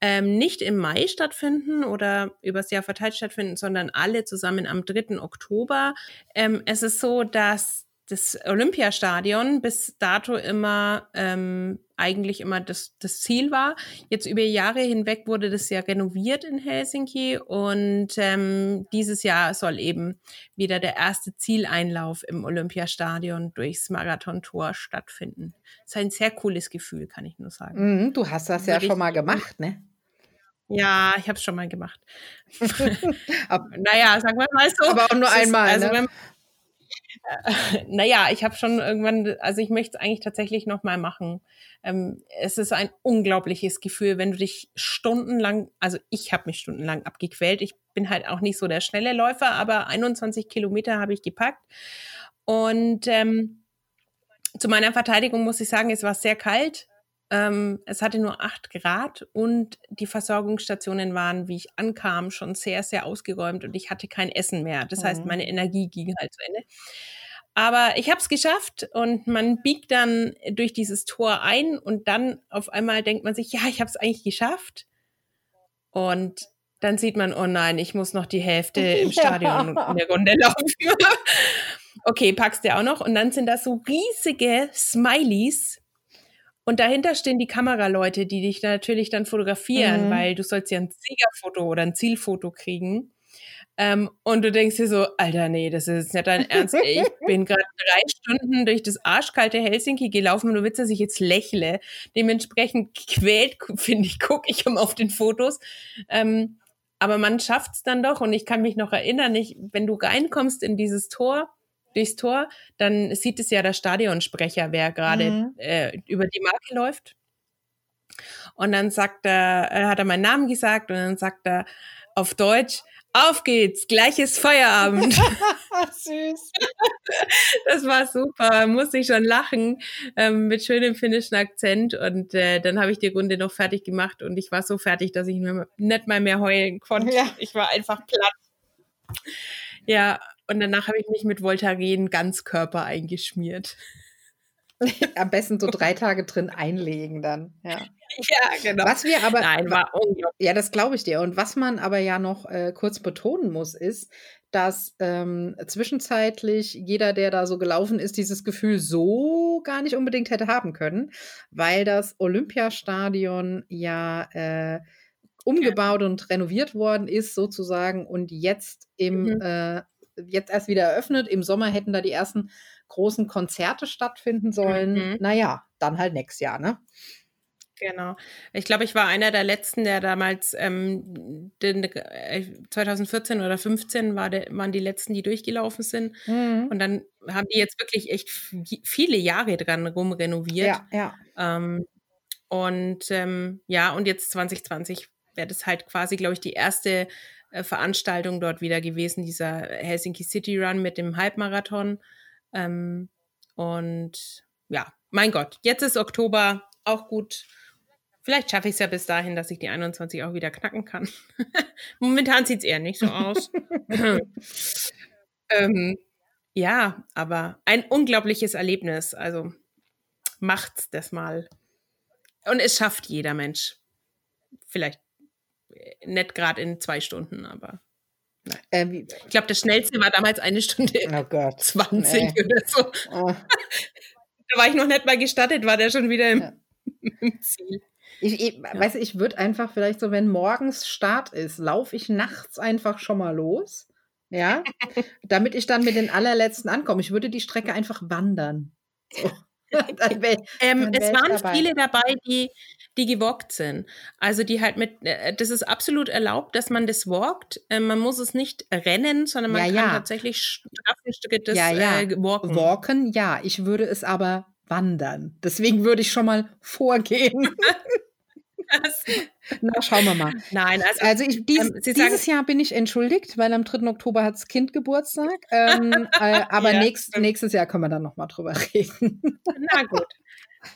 ähm, nicht im Mai stattfinden oder übers Jahr verteilt stattfinden, sondern alle zusammen am 3. Oktober. Ähm, es ist so, dass das Olympiastadion bis dato immer ähm, eigentlich immer das, das Ziel war. Jetzt über Jahre hinweg wurde das ja renoviert in Helsinki und ähm, dieses Jahr soll eben wieder der erste Zieleinlauf im Olympiastadion durchs Marathontor stattfinden. Das ist ein sehr cooles Gefühl, kann ich nur sagen. Mhm, du hast das ja schon mal gemacht, ne? Ja, ich habe es schon mal gemacht. naja, sagen wir mal so. Aber auch nur einmal. Ist, also, ne? wenn, naja, ich habe schon irgendwann, also ich möchte es eigentlich tatsächlich nochmal machen. Ähm, es ist ein unglaubliches Gefühl, wenn du dich stundenlang, also ich habe mich stundenlang abgequält. Ich bin halt auch nicht so der schnelle Läufer, aber 21 Kilometer habe ich gepackt. Und ähm, zu meiner Verteidigung muss ich sagen, es war sehr kalt. Ähm, es hatte nur acht Grad und die Versorgungsstationen waren, wie ich ankam, schon sehr, sehr ausgeräumt und ich hatte kein Essen mehr. Das mhm. heißt, meine Energie ging halt zu Ende. Aber ich habe es geschafft und man biegt dann durch dieses Tor ein und dann auf einmal denkt man sich, ja, ich habe es eigentlich geschafft. Und dann sieht man, oh nein, ich muss noch die Hälfte im Stadion ja. in der Runde laufen. okay, packst du auch noch. Und dann sind das so riesige Smileys und dahinter stehen die Kameraleute, die dich natürlich dann fotografieren, mhm. weil du sollst ja ein Siegerfoto oder ein Zielfoto kriegen. Ähm, und du denkst dir so, Alter, nee, das ist nicht dein Ernst. Ich bin gerade drei Stunden durch das arschkalte Helsinki gelaufen und du willst, dass ich jetzt lächle. Dementsprechend quält, finde ich, gucke ich um auf den Fotos. Ähm, aber man schafft es dann doch und ich kann mich noch erinnern, ich, wenn du reinkommst in dieses Tor, durchs Tor, dann sieht es ja der Stadionsprecher, wer gerade mhm. äh, über die Marke läuft. Und dann sagt er, äh, hat er meinen Namen gesagt und dann sagt er auf Deutsch, auf geht's, gleiches Feierabend. Süß. Das war super, musste ich schon lachen, ähm, mit schönem finnischen Akzent. Und äh, dann habe ich die Runde noch fertig gemacht und ich war so fertig, dass ich nicht mal mehr heulen konnte. Ja. Ich war einfach platt. Ja, und danach habe ich mich mit Voltaren Ganzkörper eingeschmiert. Am besten so drei Tage drin einlegen dann. Ja. ja, genau. Was wir aber. Nein, war unglaublich. Ja, das glaube ich dir. Und was man aber ja noch äh, kurz betonen muss, ist, dass ähm, zwischenzeitlich jeder, der da so gelaufen ist, dieses Gefühl so gar nicht unbedingt hätte haben können, weil das Olympiastadion ja äh, umgebaut und renoviert worden ist, sozusagen, und jetzt im mhm. äh, jetzt erst wieder eröffnet. Im Sommer hätten da die ersten großen Konzerte stattfinden sollen. Mhm. Naja, dann halt nächstes Jahr, ne? Genau. Ich glaube, ich war einer der letzten, der damals ähm, den, äh, 2014 oder 15 war der, waren die letzten, die durchgelaufen sind. Mhm. Und dann haben die jetzt wirklich echt viele Jahre dran rumrenoviert. Ja, ja. Ähm, und ähm, ja, und jetzt 2020 wäre das halt quasi, glaube ich, die erste äh, Veranstaltung dort wieder gewesen, dieser Helsinki City Run mit dem Halbmarathon. Ähm, und ja, mein Gott, jetzt ist Oktober, auch gut. Vielleicht schaffe ich es ja bis dahin, dass ich die 21 auch wieder knacken kann. Momentan sieht es eher nicht so aus. ähm, ja, aber ein unglaubliches Erlebnis. Also macht's das mal. Und es schafft jeder Mensch. Vielleicht nicht gerade in zwei Stunden, aber. Ähm, ich glaube, das schnellste war damals eine Stunde oh Gott, 20 nee. oder so. Oh. da war ich noch nicht mal gestattet, war der schon wieder im, ja. im Ziel. Ich, ich ja. weiß, ich würde einfach vielleicht so, wenn morgens Start ist, laufe ich nachts einfach schon mal los. Ja, damit ich dann mit den allerletzten ankomme. Ich würde die Strecke einfach wandern. So. wär, ähm, es waren dabei. viele dabei, die, die gewalkt sind. Also die halt mit, äh, das ist absolut erlaubt, dass man das walkt. Äh, man muss es nicht rennen, sondern man ja, kann ja. tatsächlich Straßenstücke des ja, ja. Äh, walken. Walken, ja. Ich würde es aber wandern. Deswegen würde ich schon mal vorgehen. Na, schauen wir mal. Nein, also, also ich, dies, ähm, dieses Jahr bin ich entschuldigt, weil am 3. Oktober hat das Kind Geburtstag. Ähm, äh, aber ja, nächst, nächstes Jahr können wir dann nochmal drüber reden. Na gut.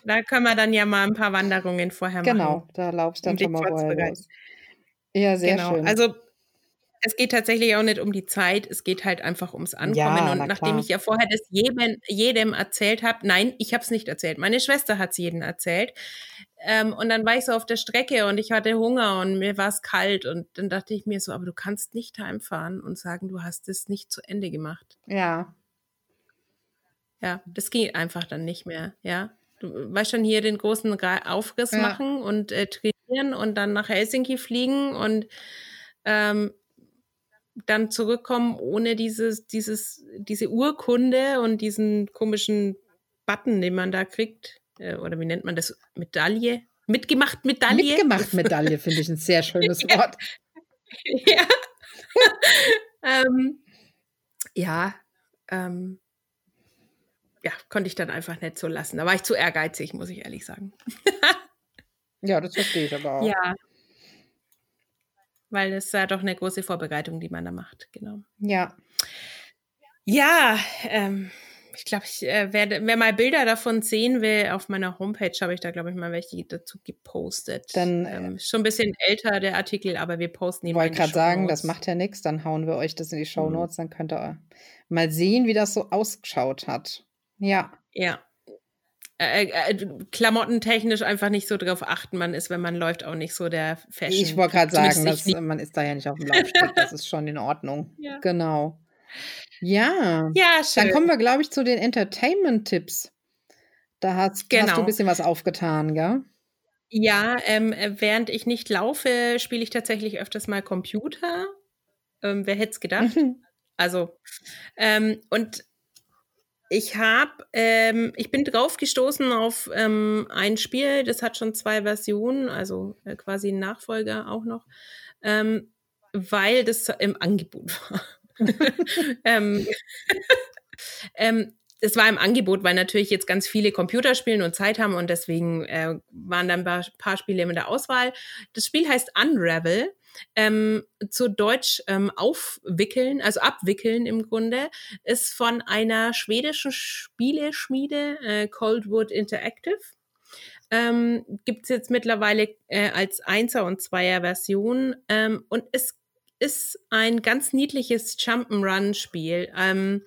Da können wir dann ja mal ein paar Wanderungen vorher genau, machen. Genau, da laufst du dann schon mal vorher los. Ja, sehr genau. schön. Also es geht tatsächlich auch nicht um die Zeit, es geht halt einfach ums Ankommen. Ja, und nachdem klar. ich ja vorher das jedem, jedem erzählt habe, nein, ich habe es nicht erzählt. Meine Schwester hat es jedem erzählt. Ähm, und dann war ich so auf der Strecke und ich hatte Hunger und mir war es kalt. Und dann dachte ich mir so, aber du kannst nicht heimfahren und sagen, du hast es nicht zu Ende gemacht. Ja. Ja, das geht einfach dann nicht mehr, ja. Du weißt schon, hier den großen Aufriss ja. machen und äh, trainieren und dann nach Helsinki fliegen und ähm, dann zurückkommen ohne dieses, dieses, diese Urkunde und diesen komischen Button, den man da kriegt. Äh, oder wie nennt man das? Medaille? Mitgemacht Medaille? Mitgemacht Medaille finde ich ein sehr schönes Wort. ja. ähm, ja, ähm, ja, konnte ich dann einfach nicht so lassen. Da war ich zu ehrgeizig, muss ich ehrlich sagen. ja, das verstehe ich aber auch. Ja, weil es ja doch eine große Vorbereitung, die man da macht, genau. Ja. Ja, ähm, ich glaube, ich äh, werde, wer mal Bilder davon sehen will, auf meiner Homepage habe ich da, glaube ich, mal welche dazu gepostet. Dann ähm, schon ein bisschen älter der Artikel, aber wir posten ihn. Ich wollte gerade sagen, das macht ja nichts, dann hauen wir euch das in die Show. Notes, mhm. dann könnt ihr mal sehen, wie das so ausgeschaut hat. Ja. Ja. Äh, äh, äh, klamottentechnisch einfach nicht so drauf achten. Man ist, wenn man läuft, auch nicht so der Fashion. Ich wollte gerade sagen, dass, man ist da ja nicht auf dem Laufsteg. das ist schon in Ordnung. Ja. Genau. Ja. Ja, schön. Dann kommen wir, glaube ich, zu den Entertainment-Tipps. Da hast, genau. hast, du ein genau. bisschen was aufgetan, gell? Ja, ähm, während ich nicht laufe, spiele ich tatsächlich öfters mal Computer. Ähm, wer hätte es gedacht? Mhm. Also, ähm, und ich habe, ähm, ich bin drauf gestoßen auf ähm, ein Spiel, das hat schon zwei Versionen, also äh, quasi ein Nachfolger auch noch, ähm, weil das im Angebot war. ähm, ähm, es war im Angebot, weil natürlich jetzt ganz viele Computer spielen und Zeit haben und deswegen äh, waren dann ein paar, paar Spiele in der Auswahl. Das Spiel heißt Unravel ähm, zu Deutsch ähm, aufwickeln, also abwickeln im Grunde, ist von einer schwedischen Spieleschmiede, äh, Coldwood Interactive. Ähm, Gibt es jetzt mittlerweile äh, als Einser- und Zweier-Version ähm, und es ist ein ganz niedliches Jump'n'Run-Spiel. Ähm,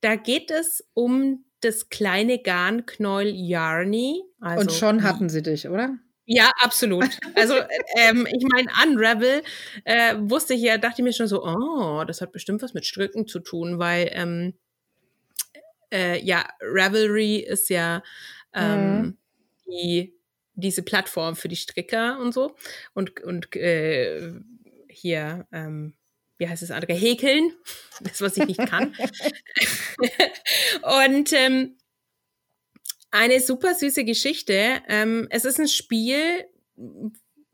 da geht es um das kleine Garnknäuel Yarny. Also, und schon hatten sie dich, oder? Ja, absolut. Also ähm, ich meine, Unravel äh, wusste ich ja, dachte ich mir schon so, oh, das hat bestimmt was mit Stricken zu tun, weil ähm, äh, ja, Ravelry ist ja ähm, mhm. die, diese Plattform für die Stricker und so. Und, und äh, hier, ähm, wie heißt das andere? Häkeln. Das, was ich nicht kann. und ähm, eine super süße Geschichte. Ähm, es ist ein Spiel,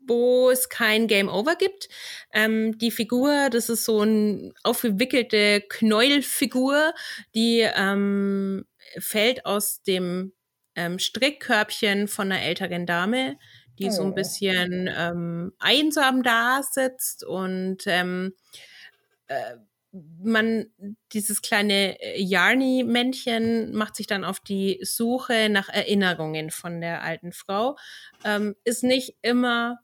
wo es kein Game Over gibt. Ähm, die Figur, das ist so eine aufgewickelte Knäuelfigur, die ähm, fällt aus dem ähm, Strickkörbchen von einer älteren Dame, die so ein Oh. bisschen ähm, einsam da sitzt und ähm, äh, man, dieses kleine äh, Yarny-Männchen macht sich dann auf die Suche nach Erinnerungen von der alten Frau. Ähm, ist nicht immer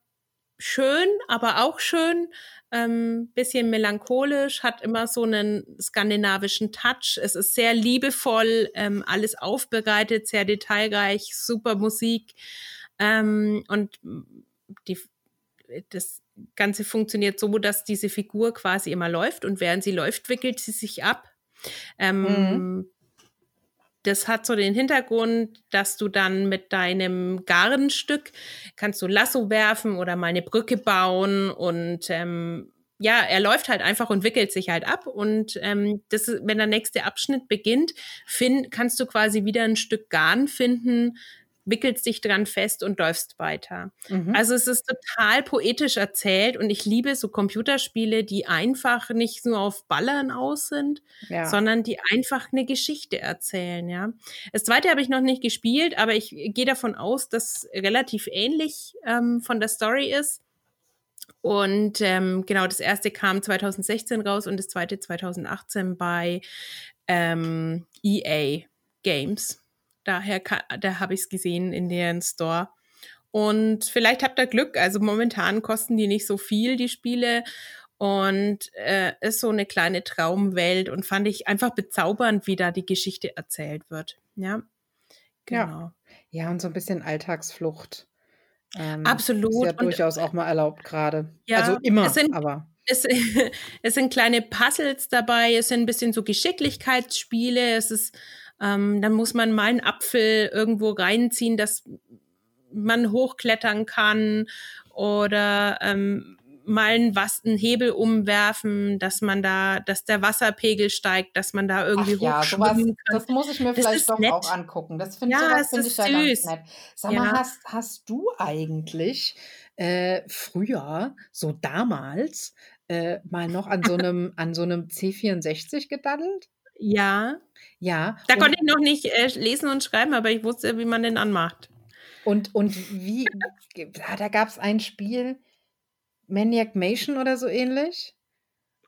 schön, aber auch schön. Ähm, bisschen melancholisch, hat immer so einen skandinavischen Touch. Es ist sehr liebevoll, ähm, alles aufbereitet, sehr detailreich, super Musik. Ähm, und die, das Ganze funktioniert so, dass diese Figur quasi immer läuft und während sie läuft, wickelt sie sich ab. Ähm, Mhm. Das hat so den Hintergrund, dass du dann mit deinem Garnstück kannst du Lasso werfen oder mal eine Brücke bauen und ähm, ja, er läuft halt einfach und wickelt sich halt ab und ähm, das, wenn der nächste Abschnitt beginnt, find, kannst du quasi wieder ein Stück Garn finden, wickelst dich dran fest und läufst weiter. Mhm. Also es ist total poetisch erzählt und ich liebe so Computerspiele, die einfach nicht nur auf Ballern aus sind, ja. sondern die einfach eine Geschichte erzählen, ja. Das zweite habe ich noch nicht gespielt, aber ich gehe davon aus, dass relativ ähnlich ähm, von der Story ist. Und ähm, genau, das erste kam 2016 raus und das zweite 2018 bei ähm, EA Games. Daher da habe ich es gesehen in deren Store. Und vielleicht habt ihr Glück. Also momentan kosten die nicht so viel, die Spiele. Und äh, ist so eine kleine Traumwelt und fand ich einfach bezaubernd, wie da die Geschichte erzählt wird. Ja. Ja. Genau. ja, und so ein bisschen Alltagsflucht. Ähm, Absolut. Ist ja Und- durchaus auch mal erlaubt gerade. Ja, also immer, es sind- aber. Es, es sind kleine Puzzles dabei, es sind ein bisschen so Geschicklichkeitsspiele, es ist, ähm, dann muss man mal einen Apfel irgendwo reinziehen, dass man hochklettern kann oder ähm, mal einen, was, einen Hebel umwerfen, dass man da, dass der Wasserpegel steigt, dass man da irgendwie Ach ja, sowas, hochschwimmen kann. das muss ich mir Das vielleicht doch nett. auch angucken. Das finde Ja, ist ich ja ganz süß. nett. Sag mal, Ja. hast, hast du eigentlich äh, früher, so damals, äh, mal noch an so einem, an so einem C64 gedaddelt? Ja, Ja. da und, konnte ich noch nicht äh, lesen und schreiben, aber ich wusste, wie man den anmacht. und, und wie, ja, da gab es ein Spiel, Maniac Mansion oder so ähnlich.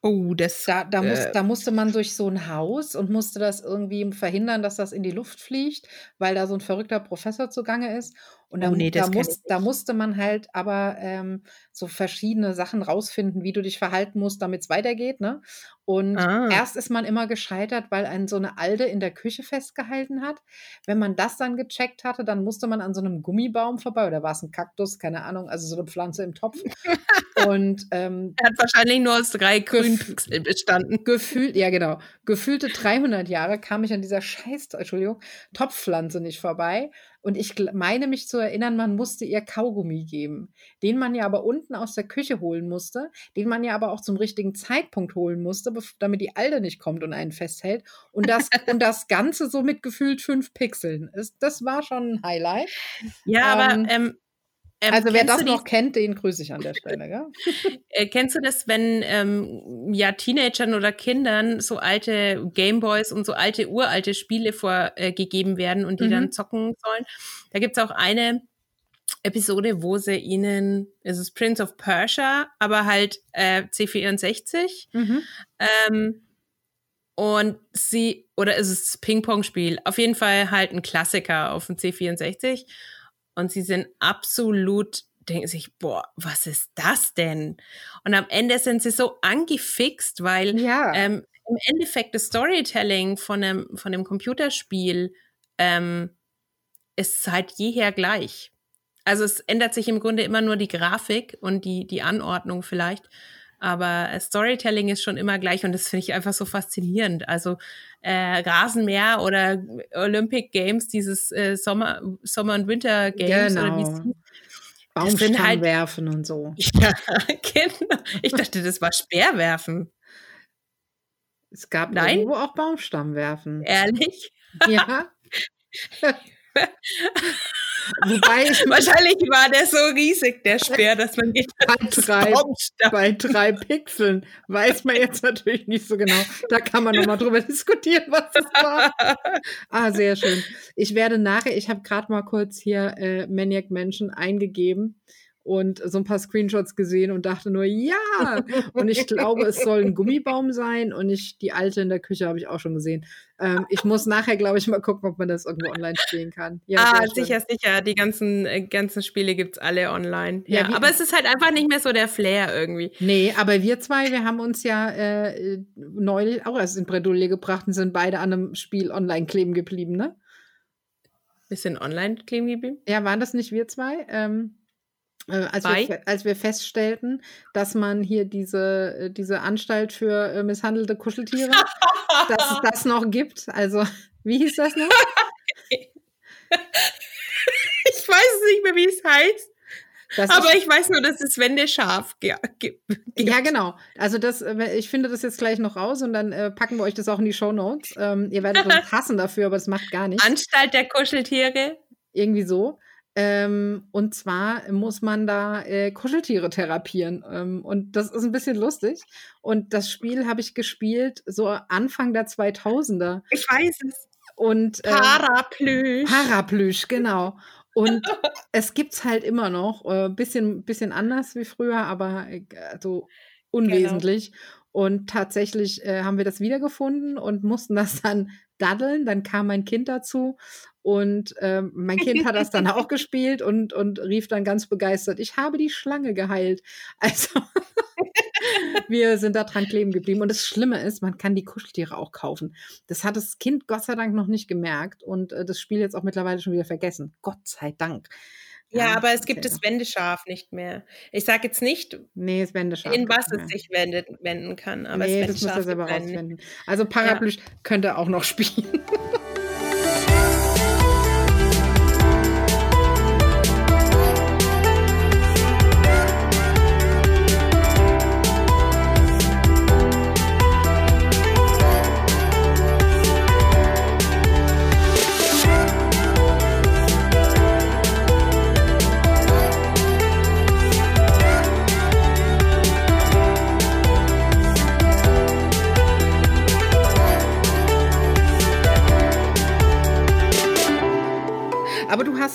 Oh, das. Da, da, muss, Äh. da musste man durch so ein Haus und musste das irgendwie verhindern, dass das in die Luft fliegt, weil da so ein verrückter Professor zugange ist. Und da, Oh nee, da, muss, da musste man halt aber ähm, so verschiedene Sachen rausfinden, wie du dich verhalten musst, damit es weitergeht. Ne? Und Ah. erst ist man immer gescheitert, weil einen so eine Alde in der Küche festgehalten hat. Wenn man das dann gecheckt hatte, dann musste man an so einem Gummibaum vorbei oder war es ein Kaktus, keine Ahnung, also so eine Pflanze im Topf. und ähm, Er hat wahrscheinlich nur aus drei grünen Pixeln bestanden. gefühlt, ja genau, gefühlte 300 Jahre kam ich an dieser scheiß, Entschuldigung, Topfpflanze nicht vorbei. Und ich meine mich zu erinnern, man musste ihr Kaugummi geben, den man ja aber unten aus der Küche holen musste, den man ja aber auch zum richtigen Zeitpunkt holen musste, damit die Alde nicht kommt und einen festhält. Und das, und das Ganze so mit gefühlt fünf Pixeln. Das war schon ein Highlight. Ja, Ähm, aber ähm, ähm, Also wer das die- noch kennt, den grüße ich an der Stelle. Gell? Äh, kennst du das, wenn ähm, ja Teenagern oder Kindern so alte Gameboys und so alte uralte Spiele vorgegeben werden und die Mhm. dann zocken sollen? Da gibt's auch eine Episode, wo sie ihnen, es ist Prince of Persia, aber halt äh, C64 Mhm. ähm, und sie, oder ist es Ping-Pong-Spiel? Auf jeden Fall halt ein Klassiker auf dem C64. Und sie sind absolut, denken sich, boah, was ist das denn? Und am Ende sind sie so angefixt, weil Ja. ähm, im Endeffekt das Storytelling von einem, von dem Computerspiel ähm, ist seit jeher gleich. Also es ändert sich im Grunde immer nur die Grafik und die, die Anordnung vielleicht. Aber äh, Storytelling ist schon immer gleich und das finde ich einfach so faszinierend. Also äh, Rasenmäher oder Olympic Games, dieses äh, Sommer, Sommer- und Winter Games oder wie es Genau. Baumstamm halt- werfen und so. Ja, genau. Ich dachte, das war Speerwerfen. Es gab Nein? irgendwo auch Baumstamm werfen. Ehrlich? Ja. Wobei ich Wahrscheinlich war der so riesig, der Speer, dass man geht. Bei drei, bei drei Pixeln weiß man jetzt natürlich nicht so genau. Da kann man nochmal drüber diskutieren, was das war. Ah, sehr schön. Ich werde nachher, ich habe gerade mal kurz hier äh, Maniac Menschen eingegeben und so ein paar Screenshots gesehen und dachte nur, ja! Und ich glaube, es soll ein Gummibaum sein und ich, die alte in der Küche habe ich auch schon gesehen. Ähm, ich muss nachher, glaube ich, mal gucken, ob man das irgendwo online spielen kann. Ja, ah, sicher, sicher. Die ganzen, äh, ganzen Spiele gibt es alle online. Ja, ja aber es ist halt einfach nicht mehr so der Flair irgendwie. Nee, aber wir zwei, wir haben uns ja äh, neulich auch erst in Bredouille gebracht und sind beide an einem Spiel online kleben geblieben, ne? Wir sind online kleben geblieben? Ja, waren das nicht wir zwei? Ähm, äh, als, wir, als wir feststellten, dass man hier diese, äh, diese Anstalt für äh, misshandelte Kuscheltiere, dass es das noch gibt. Also, wie hieß das noch? ich weiß nicht mehr, wie es heißt. Das aber ich weiß nur, dass es Wände scharf gibt. Ja, genau. Also das, äh, ich finde das jetzt gleich noch raus und dann äh, packen wir euch das auch in die Show Notes. Ähm, ihr werdet uns hassen dafür, aber es macht gar nichts. Anstalt der Kuscheltiere. Irgendwie so. Ähm, und zwar muss man da äh, Kuscheltiere therapieren. Ähm, und das ist ein bisschen lustig. Und das Spiel habe ich gespielt so Anfang der 2000er. Ich weiß es. Und, ähm, Paraplüsch. Paraplüsch, genau. Und es gibt es halt immer noch. Äh, bisschen, bisschen anders wie früher, aber äh, so unwesentlich. Genau. Und tatsächlich äh, haben wir das wiedergefunden und mussten das dann daddeln. Dann kam mein Kind dazu und ähm, mein Kind hat das dann auch gespielt und, und rief dann ganz begeistert, ich habe die Schlange geheilt. Also wir sind da dran kleben geblieben. Und das Schlimme ist, man kann die Kuscheltiere auch kaufen. Das hat das Kind Gott sei Dank noch nicht gemerkt und äh, das Spiel jetzt auch mittlerweile schon wieder vergessen. Gott sei Dank. Ja, ja aber es gibt das Wendeschaf nicht mehr. Ich sage jetzt nicht, nee, in was es sich wendet, wenden kann. Aber nee, das, das muss er selber rausfinden. Also Paraplüsch ja. könnte auch noch spielen.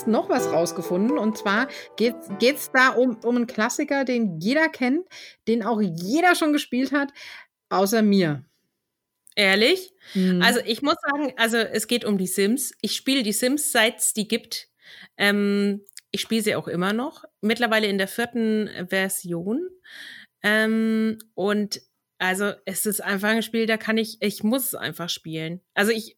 Noch was rausgefunden. Und zwar geht es da um, um einen Klassiker, den jeder kennt, den auch jeder schon gespielt hat, außer mir. Ehrlich? Mhm. Also ich muss sagen, also es geht um die Sims. Ich spiele die Sims, seit es die gibt. Ähm, ich spiele sie auch immer noch. Mittlerweile in der vierten Version. Ähm, und also es ist einfach ein Spiel, da kann ich, ich muss es einfach spielen. Also ich,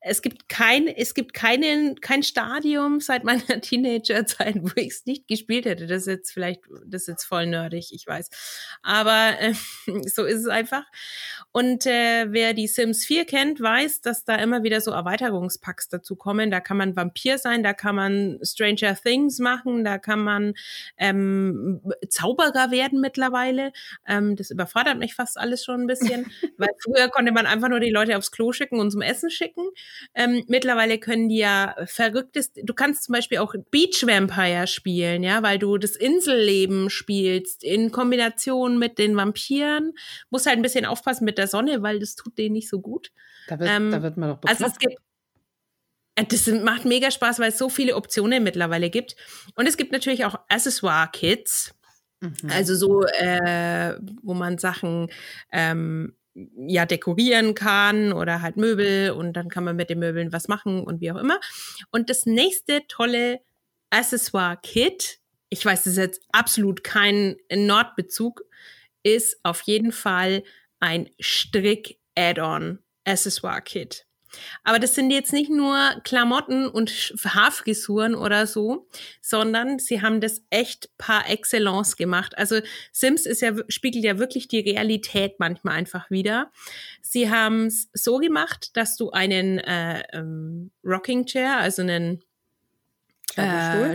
es gibt kein, es gibt keinen, kein Stadium seit meiner Teenagerzeit, wo ich es nicht gespielt hätte. Das ist jetzt vielleicht, das ist jetzt voll nerdig, ich weiß. Aber äh, so ist es einfach. Und äh, wer die Sims 4 kennt, weiß, dass da immer wieder so Erweiterungspacks dazu kommen. Da kann man Vampir sein, da kann man Stranger Things machen, da kann man ähm, Zauberer werden mittlerweile. Ähm, das überfordert mich fast alles schon ein bisschen, weil früher konnte man einfach nur die Leute aufs Klo schicken und zum Essen schicken. Ähm, mittlerweile können die ja verrücktes, du kannst zum Beispiel auch Beach Vampire spielen, ja, weil du das Inselleben spielst in Kombination mit den Vampiren. Muss halt ein bisschen aufpassen mit der Sonne, weil das tut denen nicht so gut. Da wird, ähm, da wird man doch bekloppt. Also es gibt äh, das macht mega Spaß, weil es so viele Optionen mittlerweile gibt. Und es gibt natürlich auch Accessoire-Kits. Mhm. Also so, äh, wo man Sachen ähm, ja dekorieren kann oder halt Möbel und dann kann man mit den Möbeln was machen und wie auch immer. Und das nächste tolle Accessoire-Kit, ich weiß, das ist jetzt absolut kein Nordbezug, ist auf jeden Fall ein Strick-Add-on Accessoire-Kit. Aber das sind jetzt nicht nur Klamotten und Haarfrisuren oder so, sondern sie haben das echt par excellence gemacht. Also Sims ist ja, spiegelt ja wirklich die Realität manchmal einfach wieder. Sie haben es so gemacht, dass du einen äh, ähm, Rocking Chair, also einen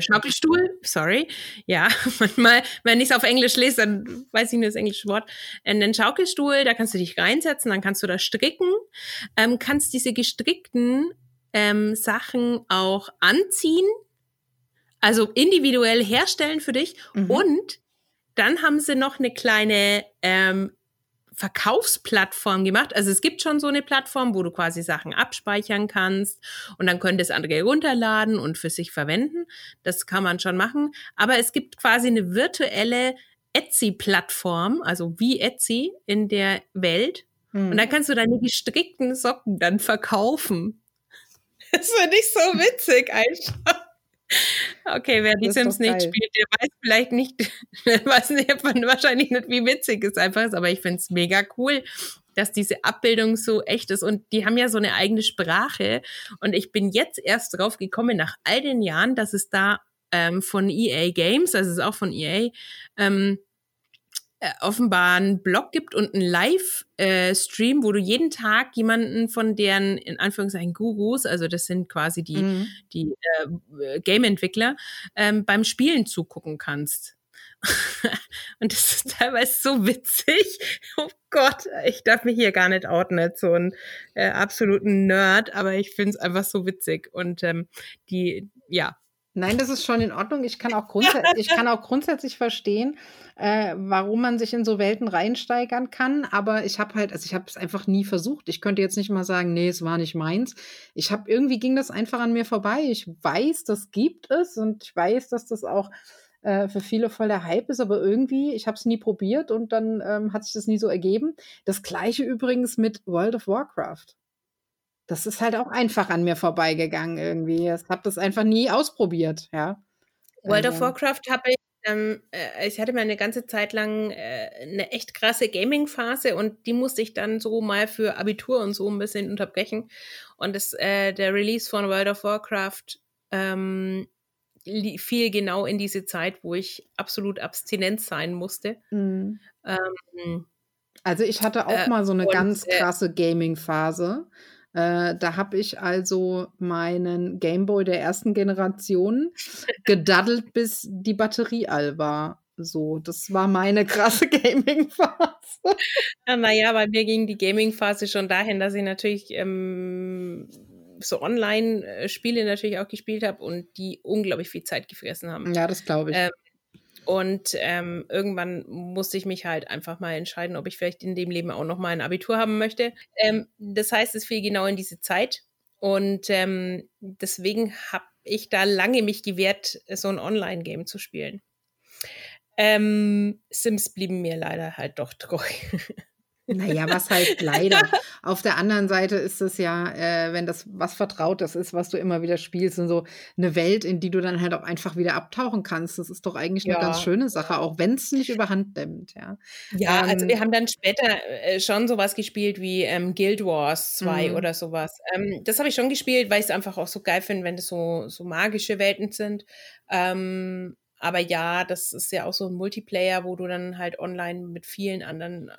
Schaukelstuhl? Äh, sorry. Ja, manchmal, wenn ich es auf Englisch lese, dann weiß ich nur das englische Wort. Einen Schaukelstuhl, da kannst du dich reinsetzen, dann kannst du da stricken, ähm, kannst diese gestrickten ähm, Sachen auch anziehen. Also individuell herstellen für dich. Mhm. Und dann haben sie noch eine kleine ähm, Verkaufsplattform gemacht. Also es gibt schon so eine Plattform, wo du quasi Sachen abspeichern kannst und dann können das andere runterladen und für sich verwenden. Das kann man schon machen. Aber es gibt quasi eine virtuelle Etsy-Plattform, also wie Etsy in der Welt. Hm. Und da kannst du deine gestrickten Socken dann verkaufen. Das finde ich so witzig einfach. Okay, wer die Sims nicht spielt, der weiß vielleicht nicht, weiß nicht, wahrscheinlich nicht, wie witzig es einfach ist, aber ich finde es mega cool, dass diese Abbildung so echt ist. Und die haben ja so eine eigene Sprache. Und ich bin jetzt erst drauf gekommen, nach all den Jahren, dass es da ähm, von EA Games, also es ist auch von EA, ähm, äh, offenbar einen Blog gibt und einen Live-Stream, äh, wo du jeden Tag jemanden von deren, in Anführungszeichen, Gurus, also das sind quasi die, mhm. die äh, Game-Entwickler, ähm, beim Spielen zugucken kannst. und das ist teilweise so witzig. Oh Gott, ich darf mich hier gar nicht outen als so ein äh, absoluten Nerd, aber ich finde es einfach so witzig. Und ähm, die, ja, Nein, das ist schon in Ordnung. Ich kann auch, grundsä ich kann auch grundsätzlich verstehen, äh, warum man sich in so Welten reinsteigern kann. Aber ich habe halt, also ich habe es einfach nie versucht. Ich könnte jetzt nicht mal sagen, nee, es war nicht meins. Ich habe irgendwie ging das einfach an mir vorbei. Ich weiß, das gibt es und ich weiß, dass das auch äh, für viele voll der Hype ist, aber irgendwie, ich habe es nie probiert und dann ähm, hat sich das nie so ergeben. Das gleiche übrigens mit World of Warcraft. Das ist halt auch einfach an mir vorbeigegangen irgendwie. Ich habe das einfach nie ausprobiert, ja. World of also Warcraft habe ich, ähm, äh, ich hatte mal eine ganze Zeit lang äh, eine echt krasse Gaming-Phase und die musste ich dann so mal für Abitur und so ein bisschen unterbrechen. Und das, äh, der Release von World of Warcraft ähm, fiel genau in diese Zeit, wo ich absolut abstinent sein musste. Mhm. Ähm, also ich hatte auch äh, mal so eine und, ganz äh, krasse Gaming-Phase. Äh, da habe ich also meinen Gameboy der ersten Generation gedaddelt, bis die Batterie all war. So, das war meine krasse Gaming-Phase. Ja, naja, bei mir ging die Gaming-Phase schon dahin, dass ich natürlich ähm, so Online-Spiele natürlich auch gespielt habe und die unglaublich viel Zeit gefressen haben. Ja, das glaube ich. Ähm, und ähm, irgendwann musste ich mich halt einfach mal entscheiden, ob ich vielleicht in dem Leben auch noch mal ein Abitur haben möchte. Ähm, das heißt, es fiel genau in diese Zeit. Und ähm, deswegen habe ich da lange mich gewehrt, so ein Online-Game zu spielen. Ähm, Sims blieben mir leider halt doch treu. Naja, was heißt leider? Auf der anderen Seite ist es ja, äh, wenn das was Vertrautes ist, was du immer wieder spielst und so eine Welt, in die du dann halt auch einfach wieder abtauchen kannst. Das ist doch eigentlich ja. eine ganz schöne Sache, auch wenn es nicht überhand nimmt, ja. Ja, ähm, also wir haben dann später äh, schon sowas gespielt wie ähm, Guild Wars 2 mhm. oder sowas. Ähm, das habe ich schon gespielt, weil ich es einfach auch so geil finde, wenn das so, so magische Welten sind. Ähm, aber ja, das ist ja auch so ein Multiplayer, wo du dann halt online mit vielen anderen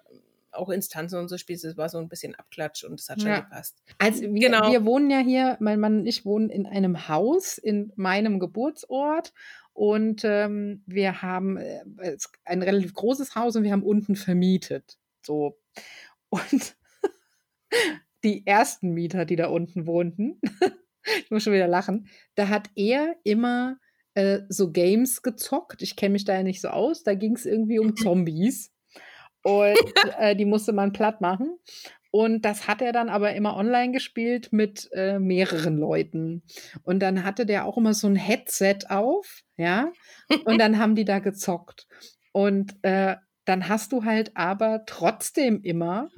auch Instanzen und so spielst, es war so ein bisschen Abklatsch und es hat schon ja. gepasst. Also wir, genau. wir wohnen ja hier, mein Mann und ich wohnen in einem Haus in meinem Geburtsort und ähm, wir haben äh, ein relativ großes Haus und wir haben unten vermietet. So. Und die ersten Mieter, die da unten wohnten, ich muss schon wieder lachen, da hat er immer äh, so Games gezockt. Ich kenne mich da ja nicht so aus. Da ging es irgendwie um Zombies. Und äh, die musste man platt machen. Und das hat er dann aber immer online gespielt mit äh, mehreren Leuten. Und dann hatte der auch immer so ein Headset auf, ja. Und dann haben die da gezockt. Und äh, dann hast du halt aber trotzdem immer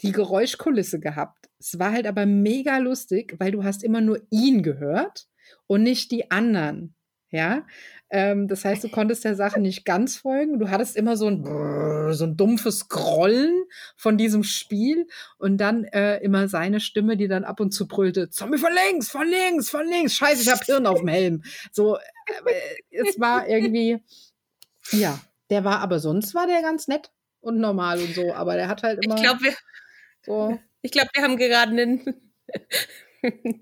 die Geräuschkulisse gehabt. Es war halt aber mega lustig, weil du hast immer nur ihn gehört und nicht die anderen. Ja, ähm, das heißt, du konntest der Sache nicht ganz folgen. Du hattest immer so ein, Brrr, so ein dumpfes Grollen von diesem Spiel und dann äh, immer seine Stimme, die dann ab und zu brüllte: Zombie von links, von links, von links. Scheiße, ich hab Hirn auf dem Helm. So, äh, es war irgendwie, ja, der war, aber sonst war der ganz nett und normal und so. Aber der hat halt immer. Ich glaube, wir, so. Ich glaube, wir haben gerade einen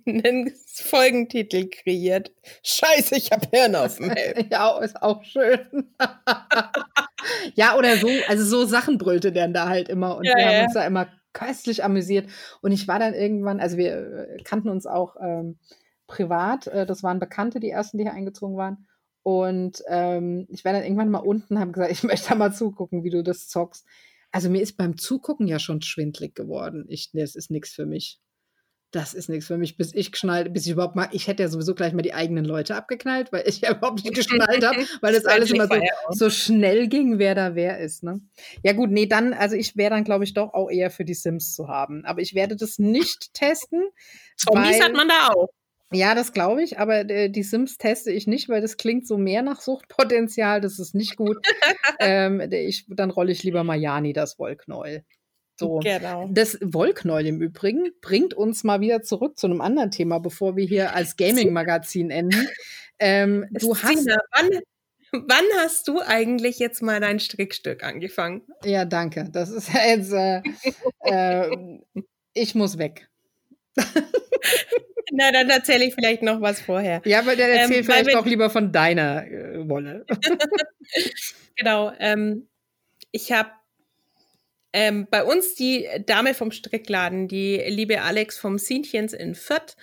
einen Folgentitel kreiert. Scheiße, ich habe Hirn auf dem Helm. Ja, ist auch schön. ja, oder so, also so Sachen brüllte der da halt immer und ja, wir haben uns da immer köstlich amüsiert. Und ich war dann irgendwann, also wir äh, kannten uns auch ähm, privat, äh, das waren Bekannte, die ersten, die hier eingezogen waren. Und ähm, ich war dann irgendwann mal unten, habe gesagt, ich möchte da mal zugucken, wie du das zockst. Also mir ist beim Zugucken ja schon schwindlig geworden. Ich, das ist nichts für mich das ist nichts für mich, bis ich geschnallt, bis ich überhaupt mal, ich hätte ja sowieso gleich mal die eigenen Leute abgeknallt, weil ich ja überhaupt nicht geschnallt habe, weil das alles immer so, so, schnell ging, wer da wer ist. Ne? Ja gut, nee, dann, also ich wäre dann, glaube ich, doch auch eher für die Sims zu haben. Aber ich werde das nicht testen. Zombies weil, hat man da auch. Ja, das glaube ich, aber äh, die Sims teste ich nicht, weil das klingt so mehr nach Suchtpotenzial, das ist nicht gut. ähm, ich, dann rolle ich lieber Majani das Wollknäuel. So. Genau. Das Wollknäuel im Übrigen bringt uns mal wieder zurück zu einem anderen Thema, bevor wir hier als Gaming-Magazin enden. Ähm, du hast. wann, hast du eigentlich jetzt mal dein Strickstück angefangen? Ja, danke. Das ist jetzt. Äh, äh, ich muss weg. Na, dann erzähle ich vielleicht noch was vorher. Ja, aber dann erzähl ähm, vielleicht auch lieber von deiner äh, Wolle. genau. Ähm, ich habe ähm, bei uns die Dame vom Strickladen, die liebe Alex vom Sienchens in Fürth,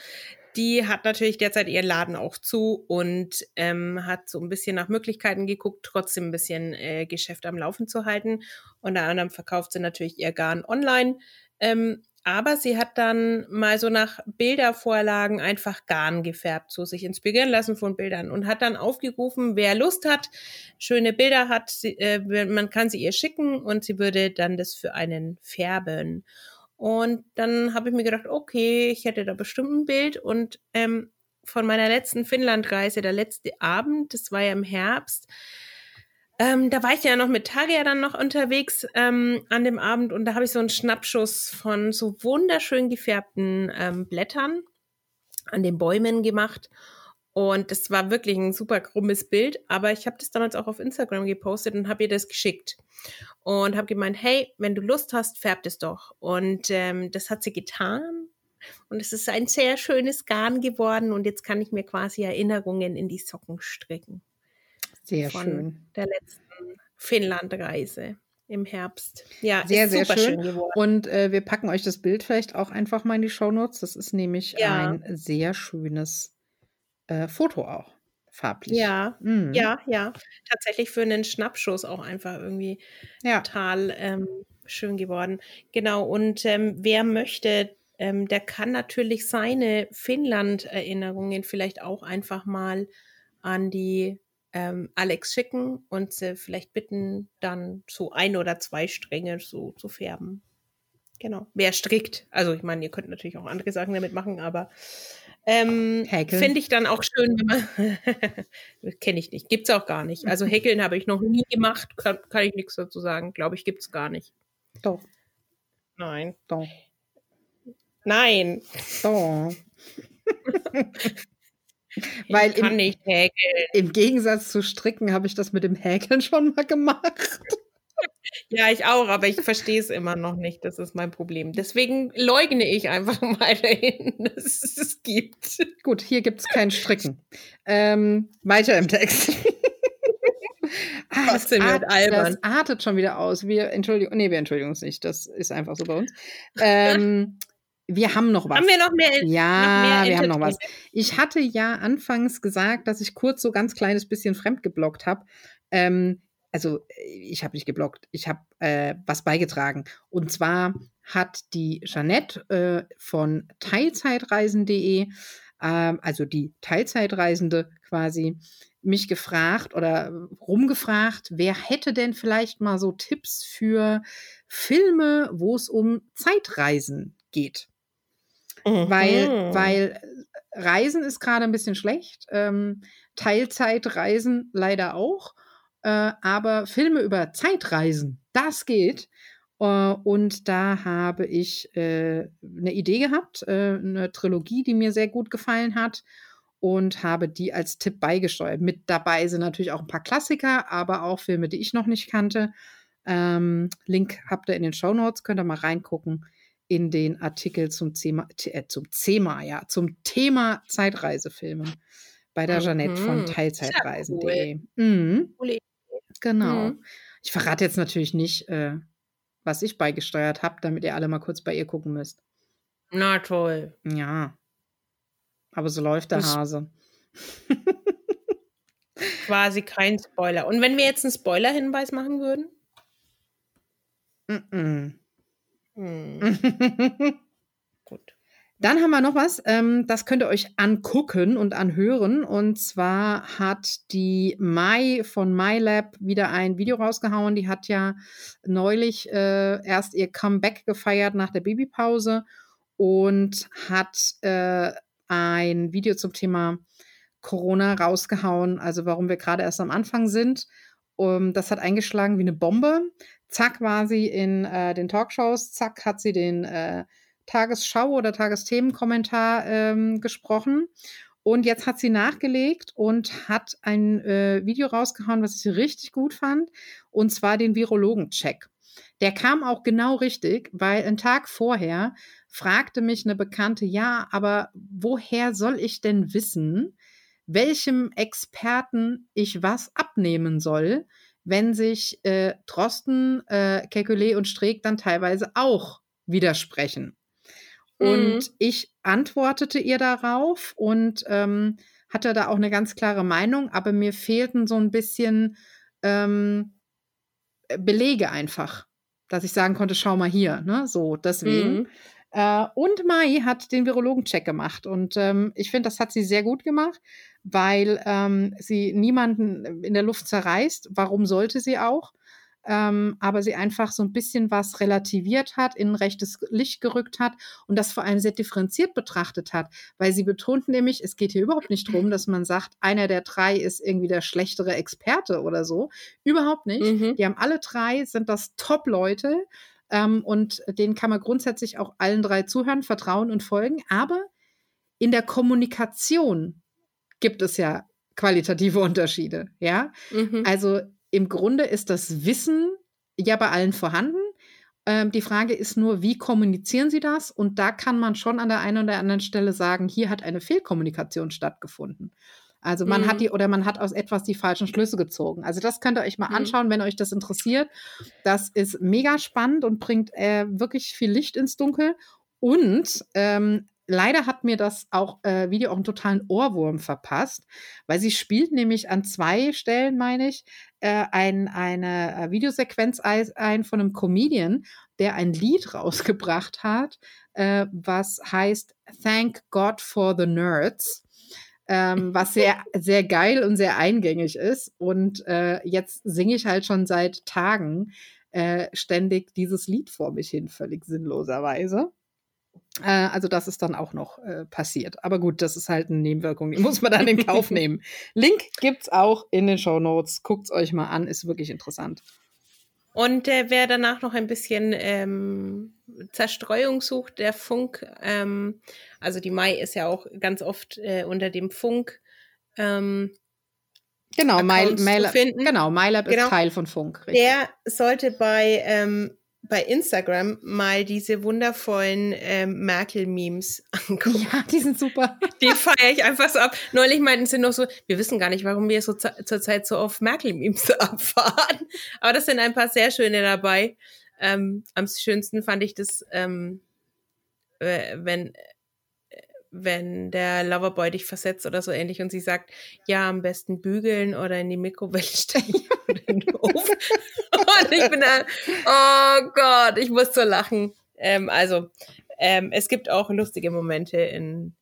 die hat natürlich derzeit ihren Laden auch zu und ähm, hat so ein bisschen nach Möglichkeiten geguckt, trotzdem ein bisschen äh, Geschäft am Laufen zu halten. Unter anderem verkauft sie natürlich ihr Garn online. Ähm, aber sie hat dann mal so nach Bildervorlagen einfach Garn gefärbt, so sich inspirieren lassen von Bildern und hat dann aufgerufen, wer Lust hat, schöne Bilder hat, sie, äh, man kann sie ihr schicken und sie würde dann das für einen färben. Und dann habe ich mir gedacht, okay, ich hätte da bestimmt ein Bild und ähm, von meiner letzten Finnlandreise, der letzte Abend, das war ja im Herbst, ähm, da war ich ja noch mit Tagia dann noch unterwegs ähm, an dem Abend und da habe ich so einen Schnappschuss von so wunderschön gefärbten ähm, Blättern an den Bäumen gemacht. Und das war wirklich ein super krummes Bild, aber ich habe das damals auch auf Instagram gepostet und habe ihr das geschickt. Und habe gemeint, hey, wenn du Lust hast, färb es doch. Und ähm, das hat sie getan. Und es ist ein sehr schönes Garn geworden und jetzt kann ich mir quasi Erinnerungen in die Socken stricken. Sehr von schön. Der letzten Finnlandreise im Herbst. Ja, sehr, sehr schön. schön Und äh, wir packen euch das Bild vielleicht auch einfach mal in die Shownotes. Das ist nämlich ja. ein sehr schönes äh, Foto auch. Farblich. Ja, mhm. ja, ja. Tatsächlich für einen Schnappschuss auch einfach irgendwie ja. total ähm, schön geworden. Genau. Und ähm, wer möchte, ähm, der kann natürlich seine Finnland-Erinnerungen vielleicht auch einfach mal an die ähm, Alex schicken und sie vielleicht bitten, dann so ein oder zwei Stränge so zu färben. Genau. Wer strickt. Also ich meine, ihr könnt natürlich auch andere Sachen damit machen, aber ähm, finde ich dann auch schön, wenn man. Kenne ich nicht. Gibt es auch gar nicht. Also Häkeln habe ich noch nie gemacht, kann, kann ich nichts dazu sagen. Glaube ich, gibt es gar nicht. Doch. Nein. Doch. Nein. Doch. Weil ich kann im, nicht häkeln. Im Gegensatz zu Stricken habe ich das mit dem Häkeln schon mal gemacht. Ja, ich auch, aber ich verstehe es immer noch nicht. Das ist mein Problem. Deswegen leugne ich einfach weiterhin, dass es es gibt. Gut, hier gibt es kein Stricken. Ähm, weiter im Text. ah, das, art, das, artet schon wieder aus. Wir entschuldigen, nee, wir entschuldigen uns nicht. Das ist einfach so bei uns. Ähm, wir haben noch was. Haben wir noch mehr? Ja, noch mehr wir haben noch was. Ich hatte ja anfangs gesagt, dass ich kurz so ganz kleines bisschen fremd geblockt habe. Ähm, also ich habe nicht geblockt, ich habe äh, was beigetragen. Und zwar hat die Jeanette äh, von Teilzeitreisen.de, äh, also die Teilzeitreisende quasi, mich gefragt oder rumgefragt, wer hätte denn vielleicht mal so Tipps für Filme, wo es um Zeitreisen geht. Mhm. Weil, weil Reisen ist gerade ein bisschen schlecht. Ähm, Teilzeitreisen leider auch. Äh, aber Filme über Zeitreisen, das geht. Uh, und da habe ich äh, eine Idee gehabt, äh, eine Trilogie, die mir sehr gut gefallen hat und habe die als Tipp beigesteuert. Mit dabei sind natürlich auch ein paar Klassiker, aber auch Filme, die ich noch nicht kannte. Ähm, Link habt ihr in den Show Notes, könnt ihr mal reingucken in den Artikel zum Thema, äh, zum Thema, ja, zum Thema Zeitreisefilme bei der mhm. Jeanette von Teilzeitreisen.de. Cool. Mhm. Genau. Mhm. Ich verrate jetzt natürlich nicht, äh, was ich beigesteuert habe, damit ihr alle mal kurz bei ihr gucken müsst. Na toll. Ja. Aber so läuft der Hase. quasi kein Spoiler. Und wenn wir jetzt einen Spoiler-Hinweis machen würden? Mm -mm. Hm. Gut. Dann haben wir noch was, ähm, das könnt ihr euch angucken und anhören. Und zwar hat die Mai von MyLab wieder ein Video rausgehauen. Die hat ja neulich äh, erst ihr Comeback gefeiert nach der Babypause und hat äh, ein Video zum Thema Corona rausgehauen, also warum wir gerade erst am Anfang sind. Um, das hat eingeschlagen wie eine Bombe. Zack war sie in äh, den Talkshows, zack hat sie den äh, Tagesschau oder Tagesthemenkommentar ähm, gesprochen. Und jetzt hat sie nachgelegt und hat ein äh, Video rausgehauen, was ich richtig gut fand, und zwar den Virologen-Check. Der kam auch genau richtig, weil einen Tag vorher fragte mich eine Bekannte, ja, aber woher soll ich denn wissen, welchem Experten ich was abnehmen soll, wenn sich äh, Drosten, äh, Kekulé und Streeck dann teilweise auch widersprechen. Und mhm. ich antwortete ihr darauf und ähm, hatte da auch eine ganz klare Meinung, aber mir fehlten so ein bisschen ähm, Belege einfach, dass ich sagen konnte, schau mal hier, ne? So, deswegen. Mhm. Äh, und Mai hat den Virologen-Check gemacht. Und ähm, ich finde, das hat sie sehr gut gemacht, weil ähm, sie niemanden in der Luft zerreißt. Warum sollte sie auch? ähm, aber sie einfach so ein bisschen was relativiert hat, in rechtes Licht gerückt hat und das vor allem sehr differenziert betrachtet hat, weil sie betont nämlich, es geht hier überhaupt nicht darum, dass man sagt, einer der drei ist irgendwie der schlechtere Experte oder so. Überhaupt nicht. Mhm. Die haben alle drei, sind das Top-Leute ähm, und denen kann man grundsätzlich auch allen drei zuhören, vertrauen und folgen, aber in der Kommunikation gibt es ja qualitative Unterschiede, ja. Mhm. Also im Grunde ist das Wissen ja bei allen vorhanden. Ähm, die Frage ist nur, wie kommunizieren sie das? Und da kann man schon an der einen oder anderen Stelle sagen, hier hat eine Fehlkommunikation stattgefunden. Also man mhm. hat die oder man hat aus etwas die falschen Schlüsse gezogen. Also das könnt ihr euch mal mhm. anschauen, wenn euch das interessiert. Das ist mega spannend und bringt äh, wirklich viel Licht ins Dunkel. Und ähm, leider hat mir das auch äh, Video auch einen totalen Ohrwurm verpasst, weil sie spielt nämlich an zwei Stellen, meine ich, äh, ein, eine äh, Videosequenz ein von einem Comedian, der ein Lied rausgebracht hat, äh, was heißt Thank God for the Nerds. Ähm, was sehr, sehr geil und sehr eingängig ist. Und äh, jetzt singe ich halt schon seit Tagen äh, ständig dieses Lied vor mich hin, völlig sinnloserweise. Äh, also das ist dann auch noch äh, passiert. Aber gut, das ist halt eine Nebenwirkung, die muss man dann in Kauf nehmen. Link gibt's auch in den Show Notes. Guckt's euch mal an, ist wirklich interessant. Und äh, wer danach noch ein bisschen ähm, Zerstreuung sucht, der Funk, ähm, also die Mai ist ja auch ganz oft äh, unter dem Funk. Ähm, genau, MyLab, genau, MyLab genau. ist Teil von Funk. Richtig. Der sollte bei ähm, bei Instagram mal diese wundervollen ähm, Merkel-Memes angucken. Ja, die sind super. Die feiere ich einfach so ab. Neulich meinten sie noch so, wir wissen gar nicht, warum wir so zurzeit so auf Merkel-Memes abfahren. Aber das sind ein paar sehr schöne dabei. Ähm, am schönsten fand ich das, ähm, wenn wenn der Loverboy dich versetzt oder so ähnlich und sie sagt, ja, am besten bügeln oder in die Mikrowelle stecken oder in den Ofen. und ich bin da, oh Gott, ich muss so lachen. Ähm, also, ähm, es gibt auch lustige Momente in,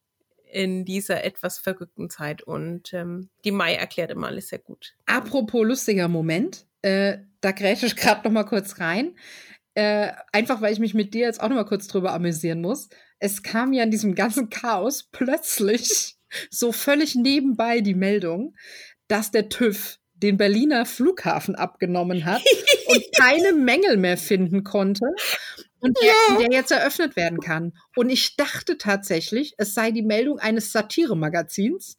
in dieser etwas verrückten Zeit und ähm, die Mai erklärt immer alles sehr gut. Apropos lustiger Moment, äh, da grätsche ich gerade noch mal kurz rein. Äh, einfach weil ich mich mit dir jetzt auch noch mal kurz drüber amüsieren muss es kam ja in diesem ganzen Chaos plötzlich so völlig nebenbei die Meldung, dass der TÜV den Berliner Flughafen abgenommen hat und keine Mängel mehr finden konnte und der, ja. der, jetzt eröffnet werden kann. Und ich dachte tatsächlich, es sei die Meldung eines Satiremagazins,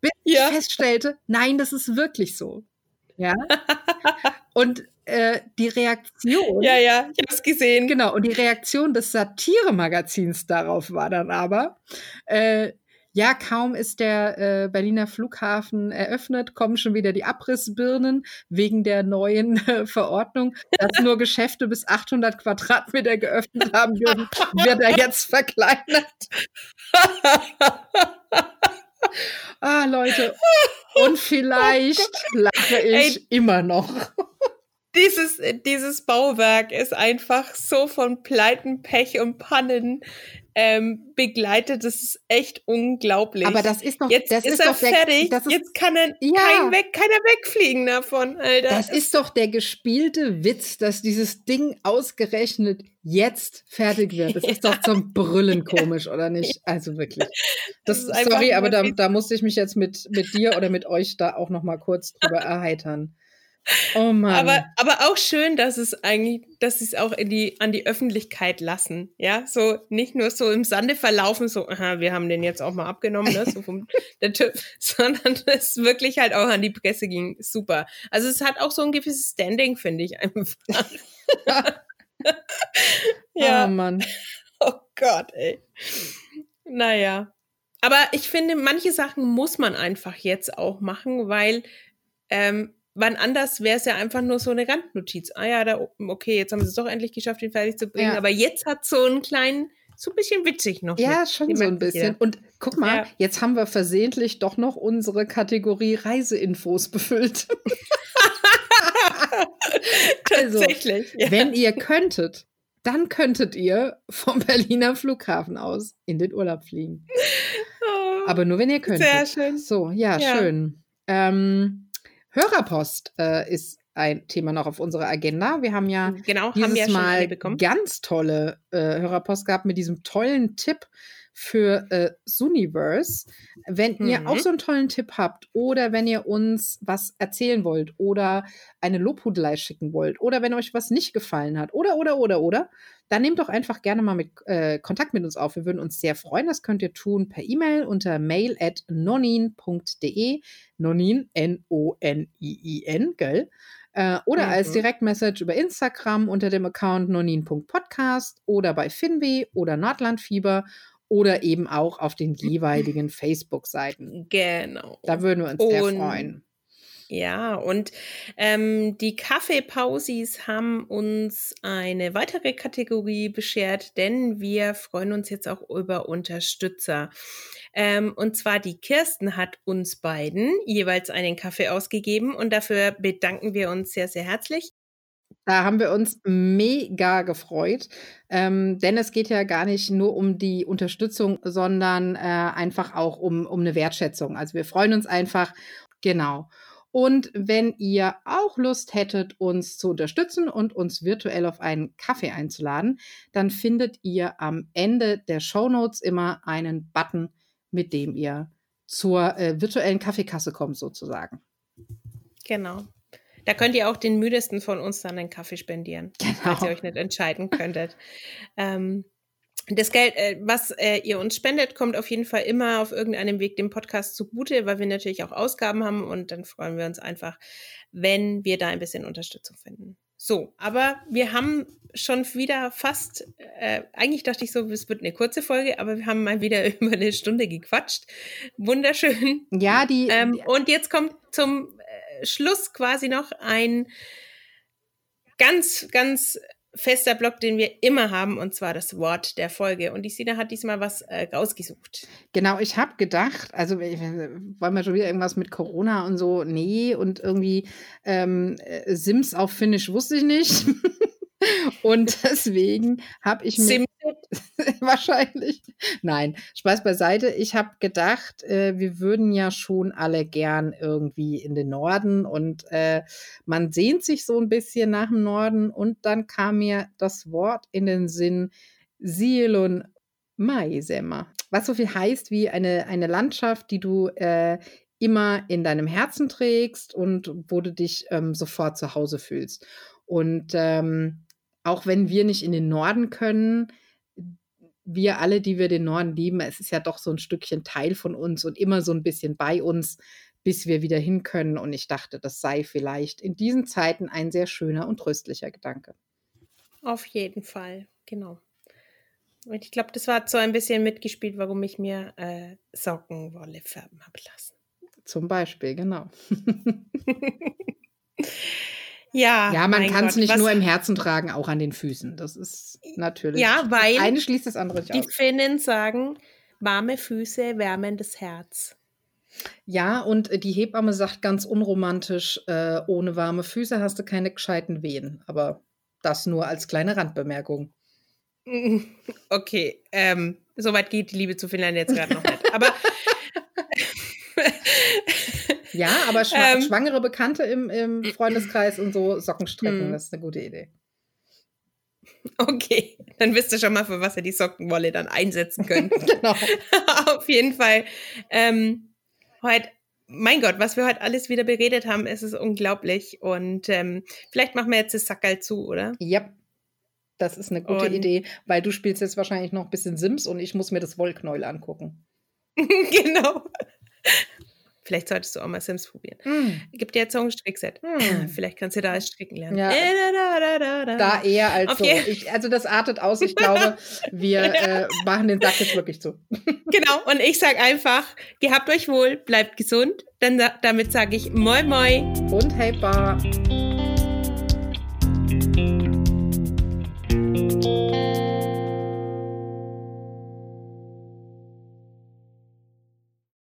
bis ja. ich feststellte, nein, das ist wirklich so. Ja. Und äh, die Reaktion. Ja, ja, ich habe es gesehen. Genau, und die Reaktion des Satire-Magazins darauf war dann aber, äh, ja, kaum ist der äh, Berliner Flughafen eröffnet, kommen schon wieder die Abrissbirnen wegen der neuen äh, Verordnung, dass nur Geschäfte bis 800 Quadratmeter geöffnet haben dürfen, wird er jetzt verkleinert. ah, Leute. Und vielleicht lache ich Ey, immer noch. Dieses, dieses Bauwerk ist einfach so von Pleiten, Pech und Pannen ähm, begleitet. Das ist echt unglaublich. Aber das ist doch, jetzt das ist, ist er der, fertig. Das ist, jetzt kann er ja. kein weg, keiner wegfliegen davon, Alter. Das ist doch der gespielte Witz, dass dieses Ding ausgerechnet jetzt fertig wird. Das ist doch zum Brüllen komisch, oder nicht? Also wirklich. Das, das sorry, aber da, da musste ich mich jetzt mit, mit dir oder mit euch da auch noch mal kurz drüber erheitern. Oh Mann. Aber, aber auch schön, dass es eigentlich, dass sie es auch in die, an die Öffentlichkeit lassen. Ja, so nicht nur so im Sande verlaufen, so, aha, wir haben den jetzt auch mal abgenommen, ne, so vom, der Typ, sondern es wirklich halt auch an die Presse ging. Super. Also es hat auch so ein gewisses Standing, finde ich einfach. ja. Oh Mann. Oh Gott, ey. Naja. Aber ich finde, manche Sachen muss man einfach jetzt auch machen, weil ähm, wann anders wäre es ja einfach nur so eine Randnotiz. Ah ja, da, okay, jetzt haben sie es doch endlich geschafft, ihn fertig zu bringen. Ja. Aber jetzt hat so einen kleinen, so ein bisschen witzig noch. Ja, mit. schon so ein bisschen. Und guck mal, ja. jetzt haben wir versehentlich doch noch unsere Kategorie Reiseinfos befüllt. also, Tatsächlich. Ja. Wenn ihr könntet, dann könntet ihr vom Berliner Flughafen aus in den Urlaub fliegen. Oh, Aber nur wenn ihr könntet. Sehr schön. So, ja, ja. schön. Ähm, Hörerpost äh, ist ein Thema noch auf unserer Agenda. Wir haben ja genau, dieses haben wir Mal ganz tolle äh, Hörerpost gehabt mit diesem tollen Tipp für äh, Suniverse. Wenn mhm. ihr auch so einen tollen Tipp habt oder wenn ihr uns was erzählen wollt oder eine Lobhudelei schicken wollt oder wenn euch was nicht gefallen hat oder, oder, oder, oder, dann nehmt doch einfach gerne mal mit, äh, Kontakt mit uns auf. Wir würden uns sehr freuen. Das könnt ihr tun per E-Mail unter mail at nonin.de. Nonin, N-O-N-I-I-N, gell? Äh, oder mhm. als Direktmessage über Instagram unter dem Account nonin.podcast oder bei Finweh oder Nordlandfieber oder eben auch auf den jeweiligen Facebook-Seiten. Genau. Da würden wir uns und, sehr freuen. Ja, und ähm, die Kaffeepausis haben uns eine weitere Kategorie beschert, denn wir freuen uns jetzt auch über Unterstützer. Ähm, und zwar die Kirsten hat uns beiden jeweils einen Kaffee ausgegeben und dafür bedanken wir uns sehr, sehr herzlich. Da haben wir uns mega gefreut, ähm, denn es geht ja gar nicht nur um die Unterstützung, sondern äh, einfach auch um, um eine Wertschätzung. Also wir freuen uns einfach, genau. Und wenn ihr auch Lust hättet, uns zu unterstützen und uns virtuell auf einen Kaffee einzuladen, dann findet ihr am Ende der Show Notes immer einen Button, mit dem ihr zur äh, virtuellen Kaffeekasse kommt, sozusagen. Genau. Da könnt ihr auch den müdesten von uns dann einen Kaffee spendieren, genau. falls ihr euch nicht entscheiden könntet. ähm, das Geld, äh, was äh, ihr uns spendet, kommt auf jeden Fall immer auf irgendeinem Weg dem Podcast zugute, weil wir natürlich auch Ausgaben haben und dann freuen wir uns einfach, wenn wir da ein bisschen Unterstützung finden. So, aber wir haben schon wieder fast, äh, eigentlich dachte ich so, es wird eine kurze Folge, aber wir haben mal wieder über eine Stunde gequatscht. Wunderschön. Ja, die. Ähm, und jetzt kommt zum Schluss quasi noch ein ganz, ganz fester Block, den wir immer haben, und zwar das Wort der Folge. Und die Sina hat diesmal was äh, rausgesucht. Genau, ich habe gedacht, also wollen wir schon wieder irgendwas mit Corona und so? Nee, und irgendwie ähm, äh, Sims auf Finnisch wusste ich nicht. Und deswegen habe ich mir wahrscheinlich nein Spaß beiseite. Ich habe gedacht, äh, wir würden ja schon alle gern irgendwie in den Norden und äh, man sehnt sich so ein bisschen nach dem Norden und dann kam mir das Wort in den Sinn Sielun Maisema, was so viel heißt wie eine eine Landschaft, die du äh, immer in deinem Herzen trägst und wo du dich ähm, sofort zu Hause fühlst. Und ähm, auch wenn wir nicht in den Norden können, wir alle, die wir den Norden lieben, es ist ja doch so ein Stückchen Teil von uns und immer so ein bisschen bei uns, bis wir wieder hin können. Und ich dachte, das sei vielleicht in diesen Zeiten ein sehr schöner und tröstlicher Gedanke. Auf jeden Fall, genau. Und ich glaube, das war so ein bisschen mitgespielt, warum ich mir äh, Sockenwolle färben habe lassen. Zum Beispiel, genau. Ja, ja man kann es nicht nur im Herzen tragen, auch an den Füßen. Das ist natürlich. Ja, weil eine schließt das andere nicht Die Finnen sagen, warme Füße wärmen das Herz. Ja, und äh, die Hebamme sagt ganz unromantisch, äh, ohne warme Füße hast du keine gescheiten Wehen. Aber das nur als kleine Randbemerkung. Okay, ähm, soweit geht die Liebe zu Finnland jetzt gerade noch nicht. Aber ja, aber schwa ähm, schwangere Bekannte im, im Freundeskreis und so Socken stricken, hm. das ist eine gute Idee. Okay, dann wisst ihr schon mal, für was ihr die Sockenwolle dann einsetzen könnt. genau. Auf jeden Fall. Ähm, heute, mein Gott, was wir heute alles wieder beredet haben, es ist unglaublich. Und ähm, vielleicht machen wir jetzt das Sackerl zu, oder? Ja, das ist eine gute und Idee, weil du spielst jetzt wahrscheinlich noch ein bisschen Sims und ich muss mir das Wollknäuel angucken. genau. Vielleicht solltest du auch mal Sims probieren. Hm. Mm. Gibt dir jetzt so ein Strickset. Mm. Hm. Vielleicht kannst du da als Stricken lernen. Ja. Äh, da, da, da, da, eher als okay. so. Ich, also das artet aus. Ich glaube, wir äh, machen den Sack jetzt wirklich zu. genau. Und ich sage einfach, gehabt euch wohl, bleibt gesund. Dann, damit sage ich moi moi. Und hey bar.